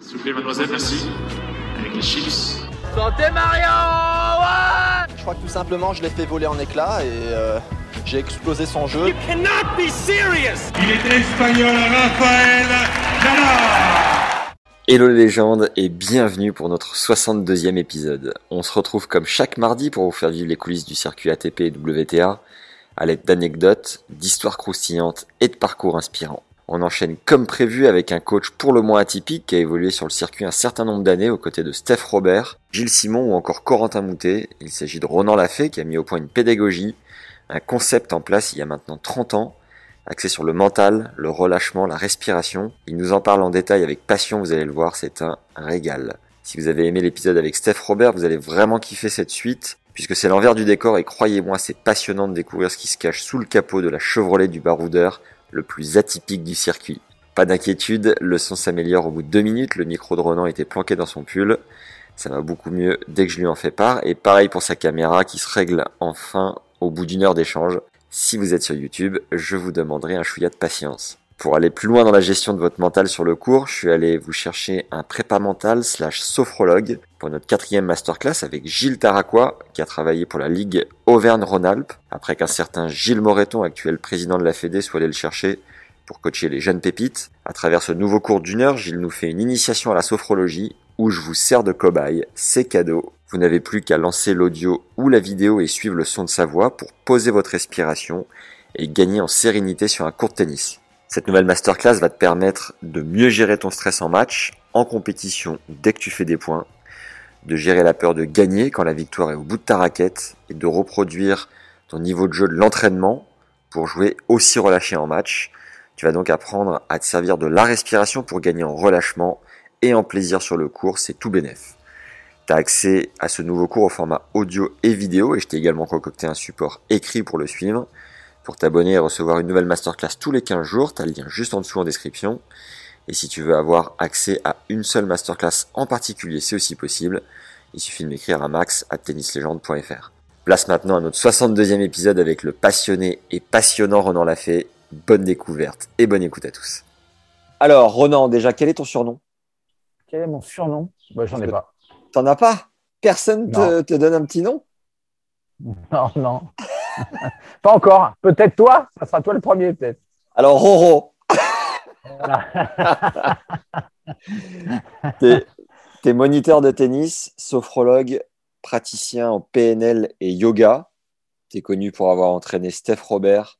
S'il vous plaît, mademoiselle, merci. Avec les chips. Santé Mario ouais Je crois que tout simplement, je l'ai fait voler en éclats et euh, j'ai explosé son jeu. cannot be serious Il est espagnol, Rafael Nadal Hello les légendes et bienvenue pour notre 62e épisode. On se retrouve comme chaque mardi pour vous faire vivre les coulisses du circuit ATP et WTA à l'aide d'anecdotes, d'histoires croustillantes et de parcours inspirants. On enchaîne comme prévu avec un coach pour le moins atypique qui a évolué sur le circuit un certain nombre d'années aux côtés de Steph Robert, Gilles Simon ou encore Corentin Moutet. Il s'agit de Ronan Lafay qui a mis au point une pédagogie, un concept en place il y a maintenant 30 ans, axé sur le mental, le relâchement, la respiration. Il nous en parle en détail avec passion, vous allez le voir, c'est un régal. Si vous avez aimé l'épisode avec Steph Robert, vous allez vraiment kiffer cette suite, puisque c'est l'envers du décor et croyez-moi, c'est passionnant de découvrir ce qui se cache sous le capot de la Chevrolet du baroudeur, le plus atypique du circuit. Pas d'inquiétude, le son s'améliore au bout de deux minutes, le micro de Ronan était planqué dans son pull. Ça va beaucoup mieux dès que je lui en fais part, et pareil pour sa caméra qui se règle enfin au bout d'une heure d'échange. Si vous êtes sur YouTube, je vous demanderai un chouïa de patience. Pour aller plus loin dans la gestion de votre mental sur le cours, je suis allé vous chercher un prépa mental slash sophrologue pour notre quatrième masterclass avec Gilles Taraquois, qui a travaillé pour la Ligue Auvergne-Rhône-Alpes, après qu'un certain Gilles Moreton, actuel président de la Fédé, soit allé le chercher pour coacher les jeunes pépites. À travers ce nouveau cours d'une heure, Gilles nous fait une initiation à la sophrologie, où je vous sers de cobaye, c'est cadeau. Vous n'avez plus qu'à lancer l'audio ou la vidéo et suivre le son de sa voix pour poser votre respiration et gagner en sérénité sur un court de tennis. Cette nouvelle masterclass va te permettre de mieux gérer ton stress en match, en compétition dès que tu fais des points, de gérer la peur de gagner quand la victoire est au bout de ta raquette et de reproduire ton niveau de jeu de l'entraînement pour jouer aussi relâché en match. Tu vas donc apprendre à te servir de la respiration pour gagner en relâchement et en plaisir sur le cours, c'est tout bénef. Tu as accès à ce nouveau cours au format audio et vidéo et je t'ai également concocté un support écrit pour le suivre. Pour t'abonner et recevoir une nouvelle masterclass tous les 15 jours, tu as le lien juste en dessous en description. Et si tu veux avoir accès à une seule masterclass en particulier, c'est aussi possible. Il suffit de m'écrire à max à tennislegende.fr. Place maintenant à notre 62e épisode avec le passionné et passionnant Ronan Lafay. Bonne découverte et bonne écoute à tous. Alors, Ronan, déjà, quel est ton surnom? Quel est mon surnom? Bah, J'en ai pas. T'en as pas? Personne te, te donne un petit nom? Non, non. pas encore. Peut-être toi. Ça sera toi le premier, peut-être. Alors, Roro, Voilà. t'es t'es moniteur de tennis, sophrologue, praticien en PNL et yoga. T'es connu pour avoir entraîné Steph Robert,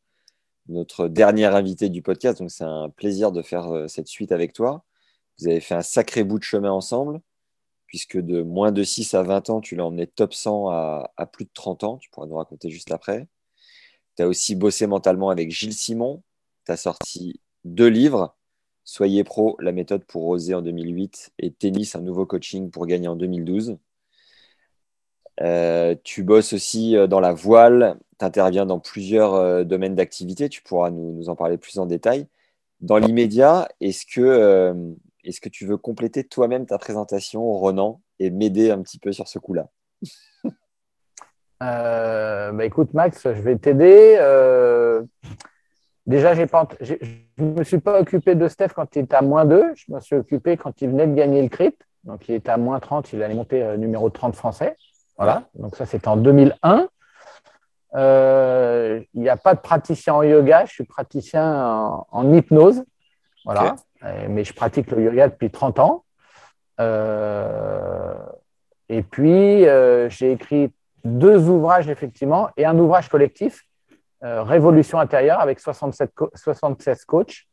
notre dernier invité du podcast. Donc, c'est un plaisir de faire euh, cette suite avec toi. Vous avez fait un sacré bout de chemin ensemble, puisque de moins de 6 à 20 ans, tu l'as emmené top 100 à, plus de 30 ans. Tu pourras nous raconter juste après. Tu as aussi bossé mentalement avec Gilles Simon. Tu as sorti deux livres. Soyez pro, la méthode pour oser en 2008 et Tennis, un nouveau coaching pour gagner en 2012. Euh, tu bosses aussi euh, dans la voile, tu interviens dans plusieurs euh, domaines d'activité, tu pourras nous, en parler plus en détail. Dans l'immédiat, est-ce que, est-ce que tu veux compléter toi-même ta présentation, Ronan, et m'aider un petit peu sur ce coup-là? Euh, bah, écoute, Max, je vais t'aider. Euh, déjà, j'ai pas, je ne me suis pas occupé de Steph quand il était à moins 2. Je me suis occupé quand il venait de gagner le CRIT. Donc, il était à moins 30. Il allait monter euh, numéro 30 français. Voilà. Donc, ça, c'était en 2001. Euh, il n'y a pas de praticien en yoga. Je suis praticien en, en hypnose. Voilà. Mais je pratique le yoga depuis 30 ans. Euh, et puis, euh, j'ai écrit deux ouvrages, effectivement, et un ouvrage collectif, euh, Révolution intérieure, avec 67 co- 76 coachs,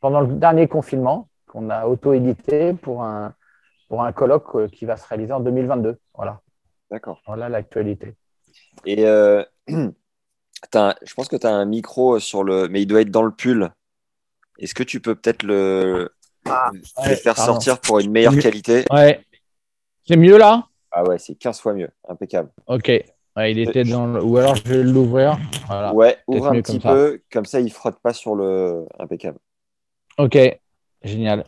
pendant le dernier confinement, qu'on a auto-édité pour un, pour un colloque euh, qui va se réaliser en 2022. Voilà, D'accord. voilà l'actualité. Et euh, un- je pense que tu as un micro sur le. Mais il doit être dans le pull. Est-ce que tu peux peut-être le, Ah, ouais, faire pardon. sortir pour une meilleure qualité Ouais. C'est mieux là? Ah ouais, c'est 15 fois mieux. Impeccable. Ok. Ouais, il était dans le... Ou alors je vais l'ouvrir. Voilà. Ouais, ouvre un petit comme ça. peu, comme ça il frotte pas sur le. Impeccable. Ok. Génial.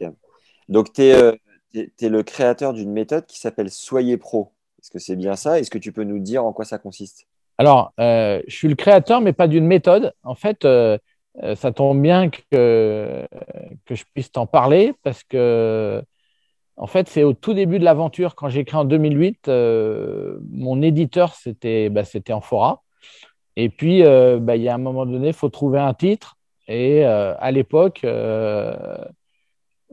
Donc, tu es, le créateur d'une méthode qui s'appelle Soyez Pro. Est-ce que c'est bien ça? Est-ce que tu peux nous dire en quoi ça consiste? Alors, euh, je suis le créateur, mais pas d'une méthode. En fait, euh, euh, ça tombe bien que, que je puisse t'en parler parce que, en fait, c'est au tout début de l'aventure, quand j'ai créé en 2008, euh, mon éditeur, c'était bah, Amphora. Et puis, euh, bah, il y a un moment donné, il faut trouver un titre. Et euh, à l'époque, euh,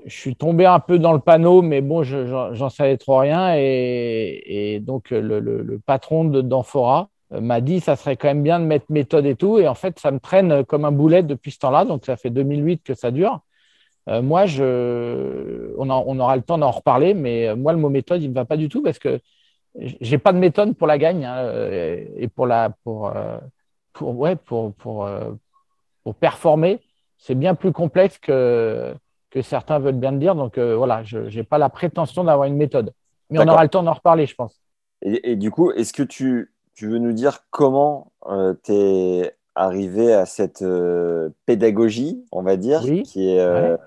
je suis tombé un peu dans le panneau, mais bon, je- j'en j'en savais trop rien. Et, donc, le, le- le patron d'Amphora euh, m'a dit ça serait quand même bien de mettre méthode et tout. Et en fait, ça me traîne comme un boulet depuis ce temps-là. Donc, ça fait 2008 que ça dure. Euh, moi, je, on, en- on aura le temps d'en reparler, mais euh, moi, le mot méthode, il ne me va pas du tout parce que j'ai pas de méthode pour la gagne hein, euh, et pour la pour euh, pour ouais pour pour euh, pour performer. C'est bien plus complexe que que certains veulent bien le dire. Donc euh, voilà, je n'ai pas la prétention d'avoir une méthode, mais on aura le temps d'en reparler, je pense. Et, et du coup, est-ce que tu, tu veux nous dire comment tu es arrivé à cette euh, pédagogie, on va dire, Oui. qui est, euh, Ouais.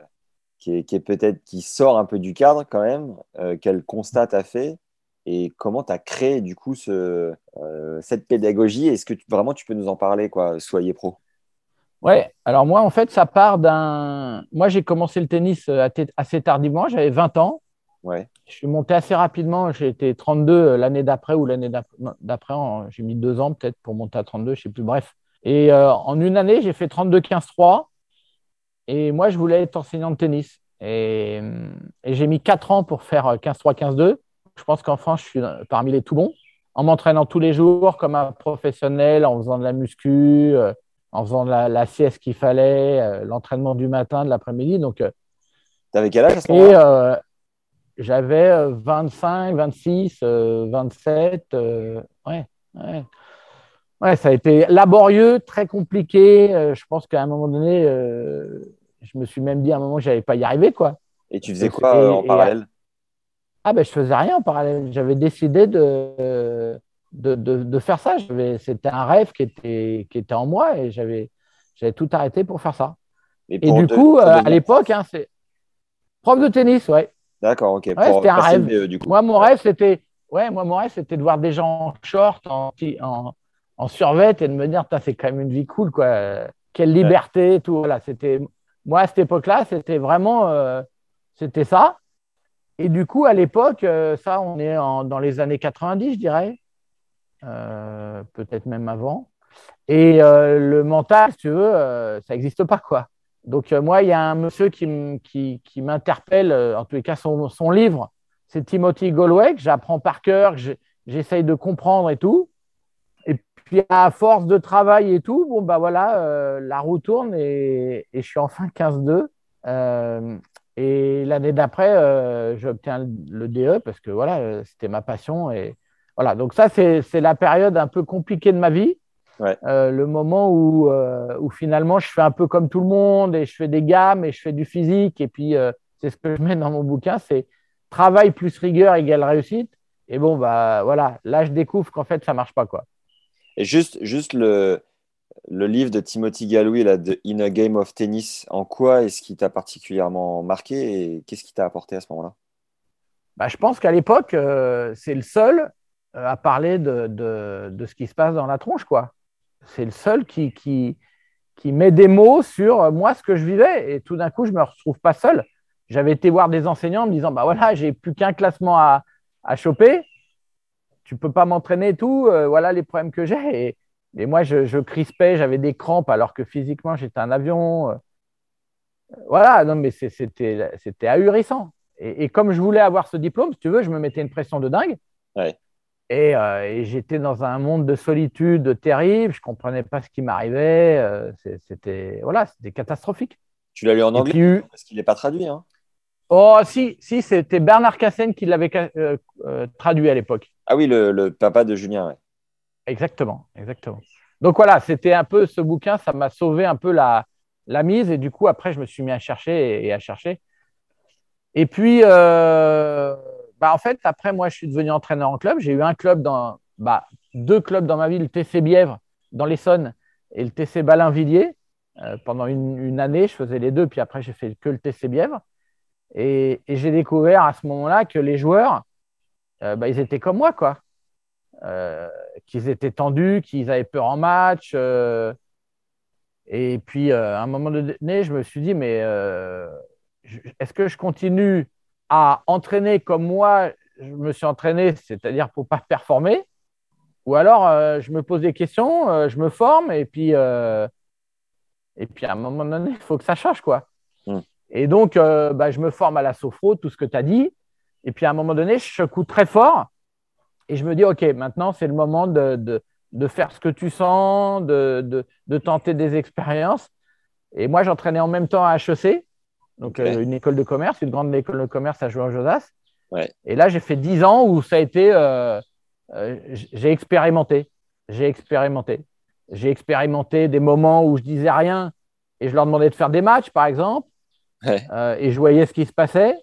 qui est, qui est peut-être qui sort un peu du cadre quand même, euh, quel constat tu as fait et comment tu as créé du coup ce, euh, cette pédagogie? Est-ce que tu- vraiment tu peux nous en parler, quoi, Soyez pro? Ouais, alors moi, en fait, ça part d'un. Moi, j'ai commencé le tennis euh, assez tardivement, j'avais 20 ans. Ouais. Je suis monté assez rapidement, j'ai été 32 l'année d'après ou l'année d'après, j'ai mis deux ans peut-être pour monter à 32, je sais plus, bref. Et euh, en une année, j'ai fait 32-15-3. Et moi, je voulais être enseignant de tennis. Et, et j'ai mis quatre ans pour faire 15-3, 15-2. Je pense qu'en France, je suis parmi les tout bons. En m'entraînant tous les jours comme un professionnel, en faisant de la muscu, euh, en faisant la, la sieste qu'il fallait, euh, l'entraînement du matin, de l'après-midi. Donc, euh, Tu avais quel âge à ce moment-là? euh, j'avais euh, 25, 26, euh, 27. euh, ouais, ouais. Ouais, ça a été laborieux, très compliqué. Euh, je pense qu'à un moment donné, euh, je me suis même dit à un moment que je n'allais pas y arriver. Quoi. Et tu faisais quoi euh, en et- parallèle? Ah ben, je faisais rien en parallèle. J'avais décidé de, de, de, de faire ça. C'était un rêve qui était, qui était en moi et j'avais tout arrêté pour faire ça. Et du coup, euh, à l'époque, hein, c'est prof de tennis, ouais. D'accord, ok. Ouais, c'était un rêve. du coup. Moi, mon rêve, c'était ouais, moi, mon rêve, c'était de voir des gens en short, en, en, en survêt et de me dire, c'est quand même une vie cool, quoi. Quelle liberté, tout. Voilà, c'était moi à cette époque-là, c'était vraiment euh, c'était ça. Et du coup, à l'époque, euh, ça, on est en- dans les années 90, je dirais, Euh, peut-être même avant. Et le mental, si tu veux, ça n'existe pas, quoi. Donc, euh, moi, il y a un monsieur qui, m'interpelle, euh, en tous les cas, son, livre, c'est Timothy Galway, que j'apprends par cœur, que j'essaye de comprendre et tout. Et puis, à force de travail et tout, bon, bah voilà, euh, la roue tourne et, et je suis enfin 15-2. Euh, et l'année d'après, j'obtiens le, DE parce que voilà, c'était ma passion. Et voilà, donc ça, c'est la période un peu compliquée de ma vie. Ouais. Euh, le moment où, euh, où finalement je fais un peu comme tout le monde et je fais des gammes et je fais du physique. Et puis, euh, c'est ce que je mets dans mon bouquin c'est travail plus rigueur égale réussite. Et bon, bah voilà, là, je découvre qu'en fait, ça marche pas. quoi. Et juste, juste le, le livre de Timothy Galway, là, de In a Game of Tennis, en quoi est-ce qui t'a particulièrement marqué et qu'est-ce qui t'a apporté à ce moment-là? Bah, je pense qu'à l'époque, euh, c'est le seul à parler de, de, de ce qui se passe dans la tronche. quoi. C'est le seul qui, met des mots sur euh, moi, ce que je vivais. Et tout d'un coup, je ne me retrouve pas seul. J'avais été voir des enseignants en me disant bah voilà, j'ai plus qu'un classement à, à choper. Tu peux pas m'entraîner et tout. euh, voilà les problèmes que j'ai. Et, moi, je, crispais, j'avais des crampes alors que physiquement, j'étais un avion. Euh, Voilà, non, mais c'était ahurissant. Et, comme je voulais avoir ce diplôme, si tu veux, je me mettais une pression de dingue. Et, euh, et j'étais dans un monde de solitude terrible. Je comprenais pas ce qui m'arrivait. euh, c'était voilà, catastrophique. Tu l'as lu en anglais puis, parce qu'il n'est pas traduit. Hein oh si, si, c'était Bernard Cassen qui l'avait euh, euh, traduit à l'époque. ah oui, le, le papa de Julien. ouais. Exactement, exactement. Donc voilà, c'était un peu ce bouquin, ça m'a sauvé un peu la, la mise. Et du coup, après, je me suis mis à chercher et, à chercher. Et puis, euh, bah, en fait, après, moi, je suis devenu entraîneur en club. J'ai eu un club dans, bah, deux clubs dans ma ville, le TC Bièvre dans l'Essonne et le TC Balinvilliers. Euh, pendant une, année, je faisais les deux, puis après, j'ai fait que le TC Bièvre. Et, j'ai découvert à ce moment-là que les joueurs, euh, bah, ils étaient comme moi, quoi. Euh, qu'ils étaient tendus, qu'ils avaient peur en match. et puis, à un moment donné, je me suis dit, mais est-ce que je continue à entraîner comme moi, je me suis entraîné, c'est-à-dire pour pas performer, ou alors je me pose des questions, je me forme et puis et puis à un moment donné, il faut que ça change quoi. Hmm. Et donc, euh, bah, je me forme à la sophro, tout ce que tu as dit. Et puis à un moment donné, je secoue très fort. Et je me dis, OK, maintenant, c'est le moment de, de, de, faire ce que tu sens, de, de tenter des expériences. Et moi, j'entraînais en même temps à HEC, donc euh, une école de commerce, une grande école de commerce à Joueur-Josas. Ouais. Et là, j'ai fait 10 ans où ça a été. Euh, j'ai expérimenté. J'ai expérimenté. J'ai expérimenté des moments où je disais rien et je leur demandais de faire des matchs, par exemple, euh, et je voyais ce qui se passait.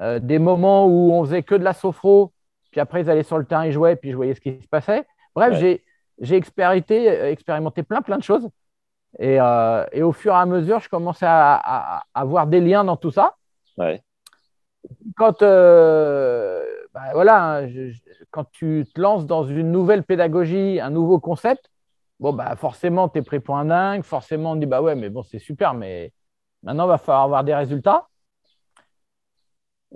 Euh, des moments où on faisait que de la sophro, puis après ils allaient sur le terrain et jouaient, puis je voyais ce qui se passait. Bref, j'ai expérimenté, expérimenté plein, plein de choses. Et, euh, et, au fur et à mesure, je commençais à, avoir des liens dans tout ça. Quand, bah, voilà, hein, quand tu te lances dans une nouvelle pédagogie, un nouveau concept, bon, bah, forcément, tu es pris pour un dingue. Forcément, on dit, bah ouais, mais bon, c'est super, mais maintenant, il va falloir avoir des résultats.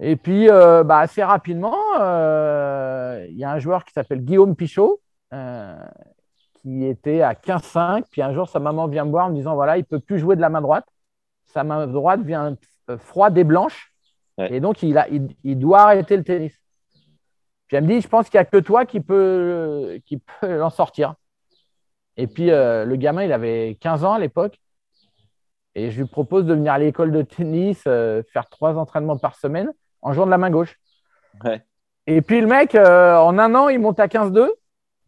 Et puis, euh, bah, assez rapidement, euh, il y a un joueur qui s'appelle Guillaume Pichot, euh, qui était à 15-5. Puis un jour, sa maman vient me voir en me disant, voilà, il ne peut plus jouer de la main droite. Sa main droite vient froide et blanche. Et donc, il, a, il, doit arrêter le tennis. Puis elle me dit, je pense qu'il n'y a que toi qui peux, qui peut en sortir. Et puis, euh, le gamin, il avait 15 ans à l'époque. Et je lui propose de venir à l'école de tennis, euh, faire trois entraînements par semaine en jouant de la main gauche. Et puis, le mec, euh, en un an, il monte à 15-2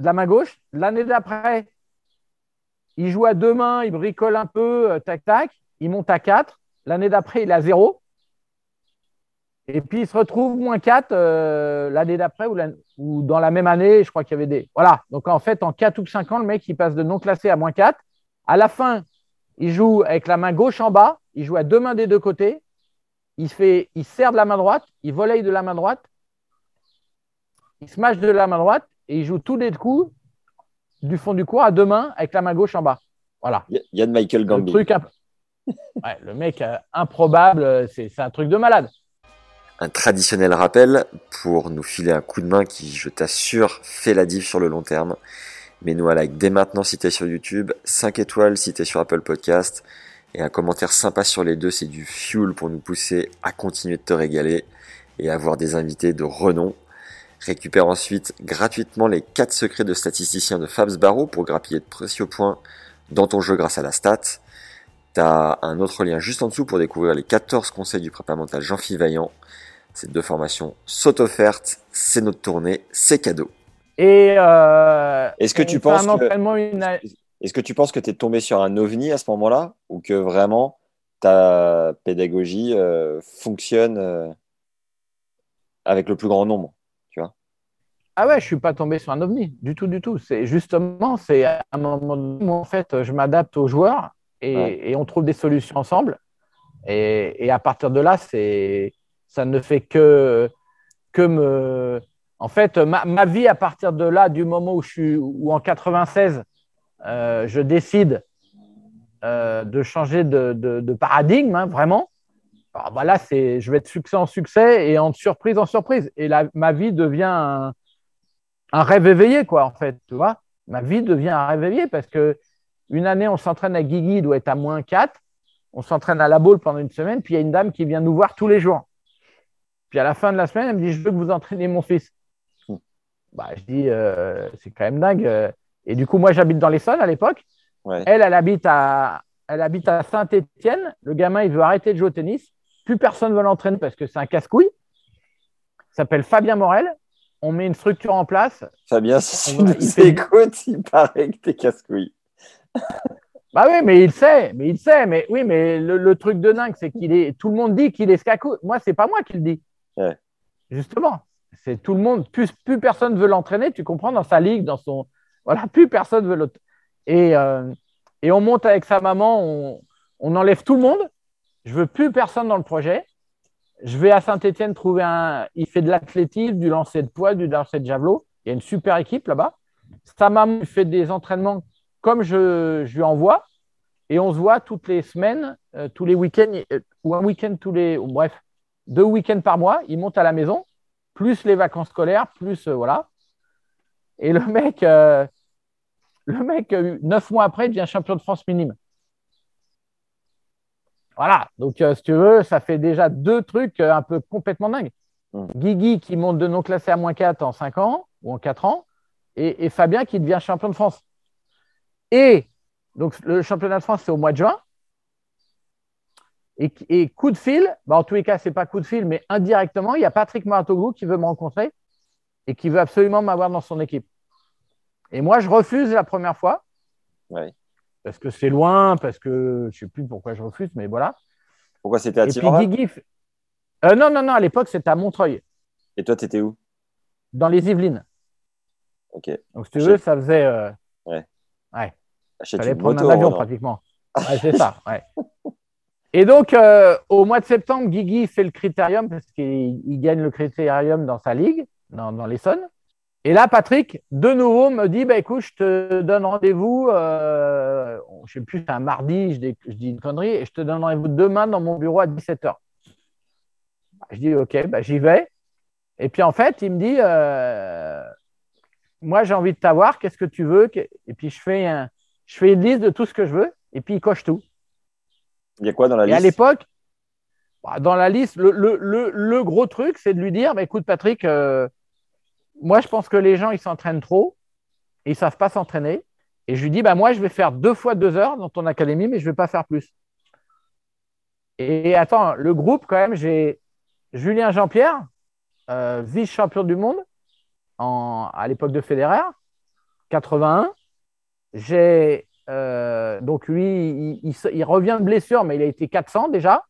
de la main gauche. L'année d'après, il joue à deux mains, il bricole un peu, tac-tac. Il monte à 4. L'année d'après, il est à 0. Et puis, il se retrouve moins 4 euh, l'année d'après ou, dans la même année, je crois qu'il y avait des. Voilà. Donc, en fait, en 4 ou 5 ans, le mec, il passe de non classé à moins 4. À la fin, il joue avec la main gauche en bas. Il joue à deux mains des deux côtés. Il, fait, il serre de la main droite. Il volaille de la main droite. Il smash de la main droite. Et il joue tous les coups du fond du cours à deux mains avec la main gauche en bas. Voilà. Yann Michael Gambit. Le, truc, le mec euh, improbable, c'est un truc de malade un traditionnel rappel pour nous filer un coup de main qui, je t'assure, fait la diff sur le long terme. Mets-nous un like dès maintenant si t'es sur YouTube, 5 étoiles si t'es sur Apple Podcast, et un commentaire sympa sur les deux, c'est du fuel pour nous pousser à continuer de te régaler et avoir des invités de renom. Récupère ensuite gratuitement les 4 secrets de statisticien de Fabs Barreau pour grappiller de précieux points dans ton jeu grâce à la stat. T'as un autre lien juste en dessous pour découvrir les 14 conseils du prépa mental Jean-Philippe Vaillant ces deux formations sont offertes, c'est notre tournée, c'est cadeau. Et euh, est-ce que, tu penses que est-ce que tu penses que tu es tombé sur un ovni à ce moment-là ou que vraiment ta pédagogie euh, fonctionne euh, avec le plus grand nombre, Ah ouais, je suis pas tombé sur un ovni du tout, du tout. C'est justement, c'est à un moment où en fait, je m'adapte aux joueurs et, on trouve des solutions ensemble. Et, et à partir de là, c'est ça ne fait que, que me. En fait, ma, vie à partir de là, du moment où je suis, en 96, euh, je décide euh, de changer de, paradigme, hein, vraiment. Alors, voilà, c'est, je vais de succès en succès et en surprise en surprise. Et ma vie devient un, un, rêve éveillé, quoi, en fait, tu vois. Ma vie devient un rêve éveillé parce que une année, on s'entraîne à Guigui, il doit être à moins 4. On s'entraîne à la boule pendant une semaine, puis il y a une dame qui vient nous voir tous les jours. Puis à la fin de la semaine, elle me dit Je veux que vous entraîniez mon fils. Bah, je dis euh, C'est quand même dingue. Et du coup, moi, j'habite dans l'Essonne à l'époque. Elle, elle habite à, elle habite à Saint-Étienne. Le gamin, il veut arrêter de jouer au tennis. Plus personne ne veut l'entraîner parce que c'est un casse-couille. Il s'appelle Fabien Morel. On met une structure en place. Fabien, si tu nous écoutes, il paraît que t'es casse-couille. Bah oui, mais il sait, mais il sait, mais oui, mais le, le truc de dingue, c'est qu'il est. Tout le monde dit qu'il est scaco. Moi, c'est pas moi qui le dis. Ouais. Justement, c'est tout le monde. Plus, plus personne veut l'entraîner. Tu comprends dans sa ligue, dans son. Voilà, plus personne veut l'autre. Et, euh, et on monte avec sa maman, on, on enlève tout le monde. Je veux plus personne dans le projet. Je vais à Saint-Etienne trouver un. Il fait de l'athlétisme, du lancer de poids, du lancer de javelot. Il y a une super équipe là-bas. Sa maman fait des entraînements comme je, lui envoie. Et on se voit toutes les semaines, euh, tous les week-ends, euh, ou un week-end tous les. bref, deux week-ends par mois. Il monte à la maison, plus les vacances scolaires, plus. euh, voilà. Et le mec, le mec, neuf mois après, devient champion de France minime. Voilà. Donc, euh, si tu veux, ça fait déjà deux trucs euh, un peu complètement dingues. Mm. Guigui qui monte de non classé à moins 4 en 5 ans ou en 4 ans, et, et Fabien qui devient champion de France. Et donc, le championnat de France, c'est au mois de juin. Et, et coup de fil, bah, en tous les cas, ce n'est pas coup de fil, mais indirectement, il y a Patrick Maratoglou qui veut me rencontrer et qui veut absolument m'avoir dans son équipe. Et moi, je refuse la première fois. Ouais. Parce que c'est loin, parce que je ne sais plus pourquoi je refuse, mais voilà. Pourquoi c'était à f- Euh, non, non, non, à l'époque, c'était à Montreuil, Et toi, t'étais où? Dans les Yvelines. Ok. Donc, si tu veux, ça faisait. euh, Ouais. Ouais. Achète fallait prendre moto. un avion pratiquement. Ouais, c'est ça, ouais. Et donc, euh, au mois de septembre, Guigui fait le critérium parce qu'il il gagne le critérium dans sa ligue, dans, dans l'Essonne. Et là, Patrick, de nouveau, me dit bah, écoute, je te donne rendez-vous, euh, je ne sais plus, c'est un mardi, je dis, je dis une connerie, et je te donne rendez-vous demain dans mon bureau à 17h. Je dis ok, bah, j'y vais. Et puis en fait, il me dit euh, moi, j'ai envie de t'avoir, qu'est-ce que tu veux? Et puis je fais, un, je fais une liste de tout ce que je veux, et puis il coche tout. Il y a quoi dans la Et à liste? l'époque, bah, dans la liste, le, le- le- le gros truc, c'est de lui dire bah, écoute, Patrick, euh, moi, je pense que les gens, ils s'entraînent trop ils ne savent pas s'entraîner. Et je lui dis bah, moi, je vais faire deux fois deux heures dans ton académie, mais je ne vais pas faire plus. Et attends, le groupe, quand même, j'ai Julien Jean-Pierre, euh, vice-champion du monde à l'époque de Federer, 81. J'ai euh, donc lui, il, il revient de blessure, mais il a été 400 déjà.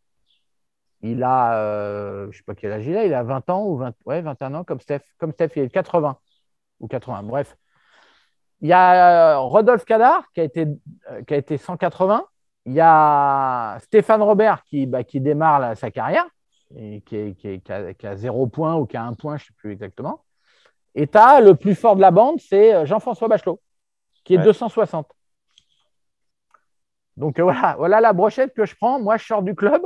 Il a, euh, je ne sais pas quel âge il a, il a 20 ans ou 20, ouais, 21 ans comme Steph. Comme Steph, il est 80 ou 80, bref. Il y a euh, Rodolphe Cadar qui a été, euh, qui a été 180. Il y a Stéphane Robert qui, bah, qui démarre sa carrière et qui, est- qui est- qui a, qui a zéro point ou qui a un point, je ne sais plus exactement. Et tu as le plus fort de la bande, c'est Jean-François Bachelot, qui est Ouais. 260. Donc euh, voilà, voilà la brochette que je prends. Moi, je sors du club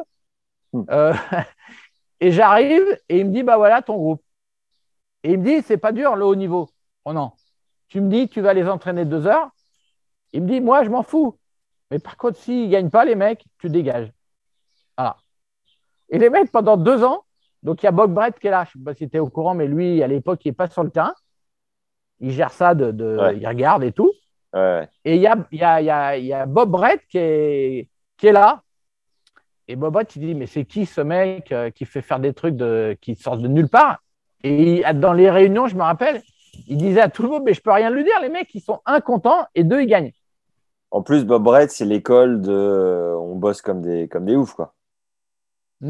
Hmm. euh, et j'arrive et il me dit bah voilà ton groupe. Et il me dit c'est pas dur le haut niveau. Oh non. Tu me dis tu vas les entraîner deux heures. Il me dit moi je m'en fous. Mais par contre s'ils gagnent pas les mecs, tu dégages. Voilà. Et les mecs pendant deux ans. Donc il y a Bob Brett qui est là. Je sais pas si tu es au courant, mais lui à l'époque il est pas sur le terrain. Il gère ça de, de- Ouais. il regarde et tout. Ouais. Et il y a, y, a, y a Bob Brett qui est, qui est là. Et Bob Brett, il dit Mais c'est qui ce mec euh, qui fait faire des trucs de, qui sortent de nulle part? Et il- dans les réunions, je me rappelle, il disait à tout le monde Mais je peux rien lui dire, les mecs, ils sont incontents et deux, ils gagnent. En plus, Bob Brett, c'est l'école de. On bosse comme des, comme des oufs, quoi.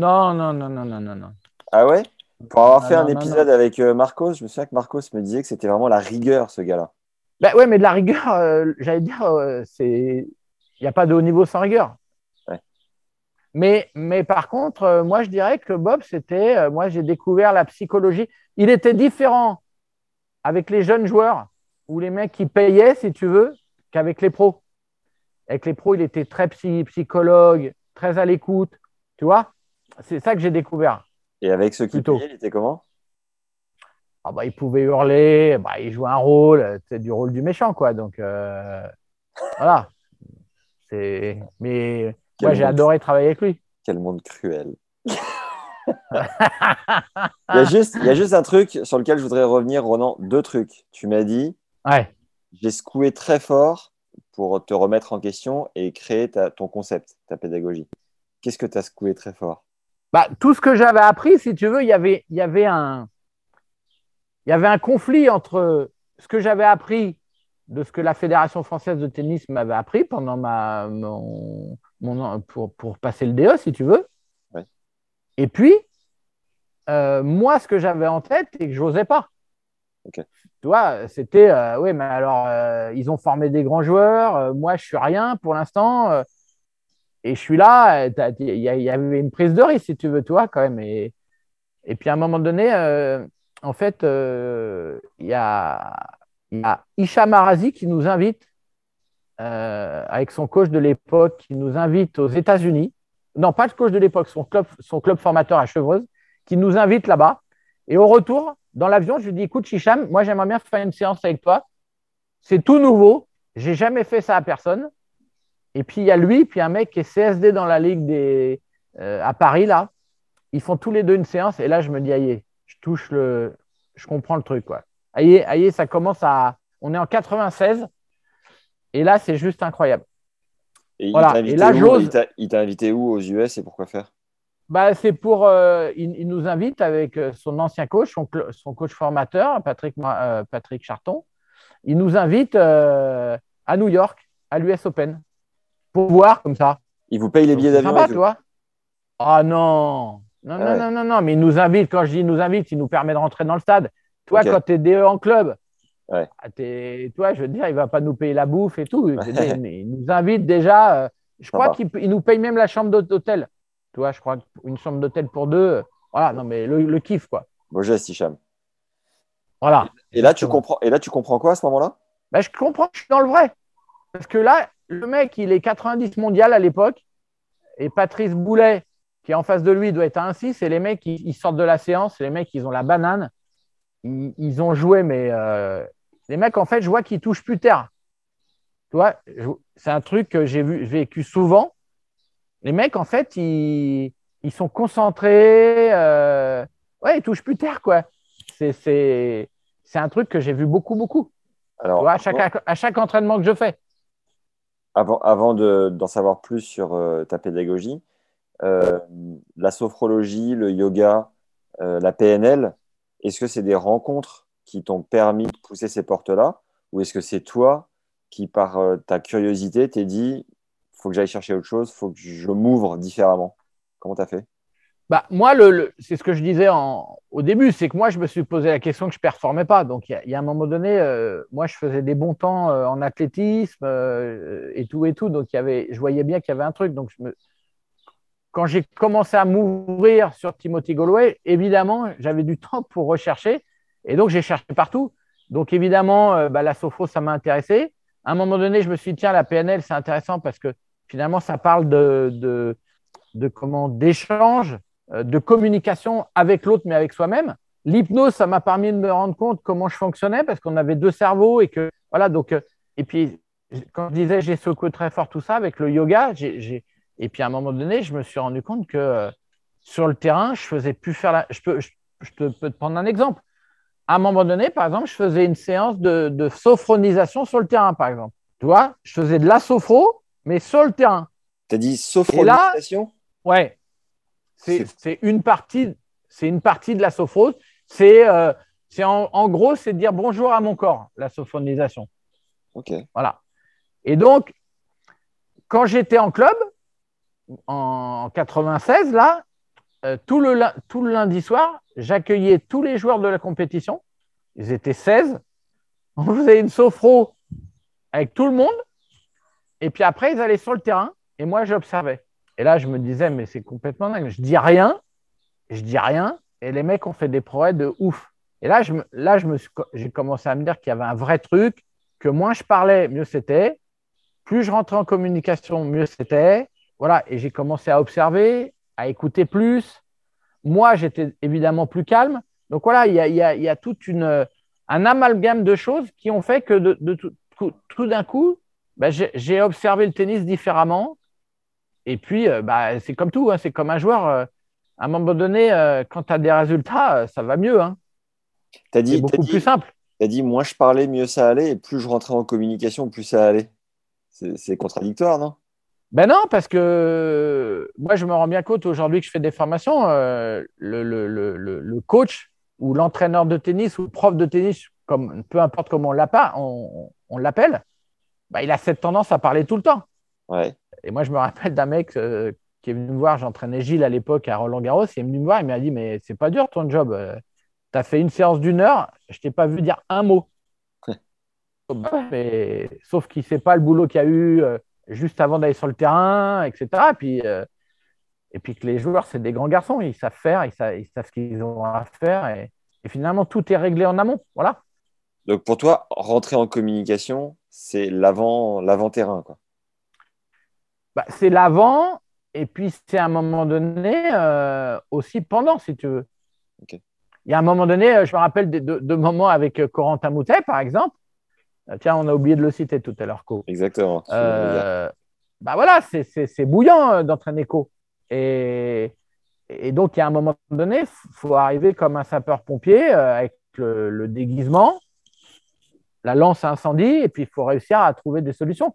Non, non, non, non, non, non. non. Ah ouais? Pour avoir fait non, un épisode avec euh, Marcos, je me souviens que Marcos me disait que c'était vraiment la rigueur, ce gars-là. Ben ouais, mais de la rigueur, euh, j'allais dire, euh, c'est. Il n'y a pas de haut niveau sans rigueur. Mais, mais par contre, euh, moi, je dirais que Bob, c'était. euh, moi, j'ai découvert la psychologie. Il était différent avec les jeunes joueurs ou les mecs qui payaient, si tu veux, qu'avec les pros. Avec les pros, il était très psy- psychologue, très à l'écoute. Tu vois C'est ça que j'ai découvert. Et avec ceux qui Plutôt. payaient, il était comment? Ah bah, il pouvait hurler, bah, il jouait un rôle, c'est du rôle du méchant, quoi. Donc, euh, voilà. Mais Quel moi, j'ai adoré travailler avec lui. Quel monde cruel. il, y a juste, il y a juste un truc sur lequel je voudrais revenir, Ronan. Deux trucs. Tu m'as dit, Ouais. j'ai secoué très fort pour te remettre en question et créer ta- ton concept, ta pédagogie. Qu'est-ce que tu as secoué très fort? Bah, tout ce que j'avais appris, si tu veux, il y avait, il y avait un, il y avait un conflit entre ce que j'avais appris de ce que la Fédération française de tennis m'avait appris pendant ma, mon, mon- pour, pour passer le DE, si tu veux. Ouais. Et puis, euh, moi, ce que j'avais en tête et que je n'osais pas. Tu vois, c'était, euh, oui, mais alors, euh, ils ont formé des grands joueurs, moi, je suis rien pour l'instant, et je suis là, il y, y avait une prise de risque, si tu veux, toi, quand même. Et, et puis, à un moment donné, en fait, il y a, y a Hicham Arazi qui nous invite, euh, avec son coach de l'époque, qui nous invite aux États-Unis. Non, pas le coach de l'époque, son club, formateur à Chevreuse, qui nous invite là-bas. Et au retour, dans l'avion, je lui dis écoute, Hicham, moi, j'aimerais bien faire une séance avec toi. C'est tout nouveau. J'ai jamais fait ça à personne. Et puis, il y a lui, puis un mec qui est CSD dans la Ligue des, euh, à Paris, là. Ils font tous les deux une séance. Et là, je me dis, aïe, je touche le. Je comprends le truc, quoi. Aïe, aïe, ça commence à. On est en 96. Et là, c'est juste incroyable. Et il Voilà. Il t'a- invité où aux US et pourquoi faire? Bah, c'est pour. euh, il, il nous invite avec euh, son ancien coach, son, coach formateur, Patrick, euh, Patrick Charton. Il nous invite euh, à New York, à l'US Open, pour voir comme ça. Il vous paye les billets d'avion sympa, vois. Ah non. Non, Ah non, ouais. non, non, non, mais il nous invite. Quand je dis il nous invite, il nous permet de rentrer dans le stade. Toi, quand tu es DE en club, Ouais. ah, t'es- toi, je veux dire, il va pas nous payer la bouffe et tout. Dire, mais il nous invite déjà. euh, je crois qu'il il nous paye même la chambre d'hôtel. Tu vois, je crois une chambre d'hôtel pour deux. Voilà, non, mais le, le kiff, quoi. Beau geste, Hicham. Voilà. Et là, tu comprends, et là, tu comprends quoi à ce moment-là? Ben, je comprends que je suis dans le vrai. Parce que là, le mec, il est 90 mondial à l'époque. Et Patrice Boulet, qui est en face de lui, doit être à 1-6. Et les mecs, ils, ils sortent de la séance. Les mecs, ils ont la banane. Ils, ils ont joué, mais euh, les mecs, en fait, je vois qu'ils touchent plus terre. Tu vois, je- c'est un truc que j'ai vécu souvent. Les mecs, en fait, ils, ils sont concentrés. euh, ouais, ils touchent plus terre, quoi. C'est, un truc que j'ai vu beaucoup, beaucoup. Tu Alors, vois, à, chaque, à chaque entraînement que je fais. avant, avant de- d'en savoir plus sur euh, ta pédagogie, euh, la sophrologie, le yoga, euh, la PNL, est-ce que c'est des rencontres qui t'ont permis de pousser ces portes-là ou est-ce que c'est toi qui, par euh, ta curiosité, t'es dit faut que j'aille chercher autre chose, faut que je m'ouvre différemment? Comment t'as fait? Bah, moi, c'est ce que je disais au début, c'est que moi, je me suis posé la question que je ne performais pas. Donc, il y, a- un moment donné, euh, moi, je faisais des bons temps euh, en athlétisme et tout et tout. Donc, je voyais bien qu'il y avait un truc. Donc, je me... quand j'ai commencé à m'ouvrir sur Timothy Galloway, évidemment, j'avais du temps pour rechercher. Et donc, j'ai cherché partout. Donc, évidemment, euh, bah, la sophro, ça m'a intéressé. À un moment donné, je me suis dit, tiens, la PNL, c'est intéressant parce que finalement, ça parle de, de, comment d'échange, euh, de communication avec l'autre, mais avec soi-même. L'hypnose, ça m'a permis de me rendre compte comment je fonctionnais parce qu'on avait deux cerveaux et que voilà. Donc, euh, et puis quand je disais j'ai secoué très fort tout ça avec le yoga, j'ai- et puis à un moment donné, je me suis rendu compte que euh, sur le terrain, je faisais plus faire la. Je peux, je, peux te prendre un exemple. À un moment donné, par exemple, je faisais une séance de, de sophronisation sur le terrain, par exemple. Tu vois, je faisais de la sophro, mais sur le terrain. T'as dit sophronisation? Ouais. C'est une partie, c'est une partie de la sophrose. C'est euh, en, en gros, c'est dire bonjour à mon corps, la sophronisation. Ok. Voilà. Et donc, quand j'étais en club, en 96, là, euh, tout, le, tout le lundi soir, j'accueillais tous les joueurs de la compétition. Ils étaient 16. On faisait une sophro avec tout le monde. Et puis après, ils allaient sur le terrain et moi, j'observais. Et là, je me disais, mais c'est complètement dingue. Je dis rien, je dis rien, et les mecs ont fait des progrès de ouf. Et là, je là, je me j'ai commencé à me dire qu'il y avait un vrai truc, que moins je parlais, mieux c'était. Plus je rentrais en communication, mieux c'était. Voilà, et j'ai commencé à observer, à écouter plus. Moi, j'étais évidemment plus calme. Donc voilà, il y a, il y a- il y a toute une, un amalgame de choses qui ont fait que de, de tout, d'un coup, ben, j'ai observé le tennis différemment. Et puis, euh, bah, c'est comme tout, hein, c'est comme un joueur. euh, à un moment donné, euh, quand tu as des résultats, ça va mieux. Hein. C'est dit, t'as beaucoup dit, plus simple. t'as dit, moins je parlais, mieux ça allait, et plus je rentrais en communication, plus ça allait. C'est contradictoire, non? Ben non, parce que moi, je me rends bien compte aujourd'hui que je fais des formations. euh, le, le- le- le- le coach ou l'entraîneur de tennis ou le prof de tennis comme, peu importe comment on l'appelle, bah, il a cette tendance à parler tout le temps. Ouais. Et moi, je me rappelle d'un mec euh, qui est venu me voir, j'entraînais Gilles à l'époque à Roland Garros, il est venu me voir, il m'a dit Mais c'est pas dur ton job. Euh, tu as fait une séance d'une heure, je t'ai pas vu dire un mot. mais, sauf qu'il ne sait pas le boulot qu'il y a eu juste avant d'aller sur le terrain, etc. Et puis, et puis que les joueurs, c'est des grands garçons, ils savent faire, ils savent, ils savent ce qu'ils ont à faire. Et, et, finalement, tout est réglé en amont. Voilà. Donc pour toi, rentrer en communication, c'est l'avant, l'avant-terrain, quoi. Bah, c'est l'avant, et puis c'est à un moment donné euh, aussi pendant, si tu veux. Il y a un moment donné, euh, je me rappelle de, de, moments avec euh, Corentin Moutet, par exemple. Tiens, on a oublié de le citer tout à l'heure, Co. Exactement. bah voilà, c'est bouillant d'entraîner Co. Et, et, donc, il y a un moment donné, il faut arriver comme un sapeur-pompier avec le, déguisement, la lance à incendie, et puis il faut réussir à trouver des solutions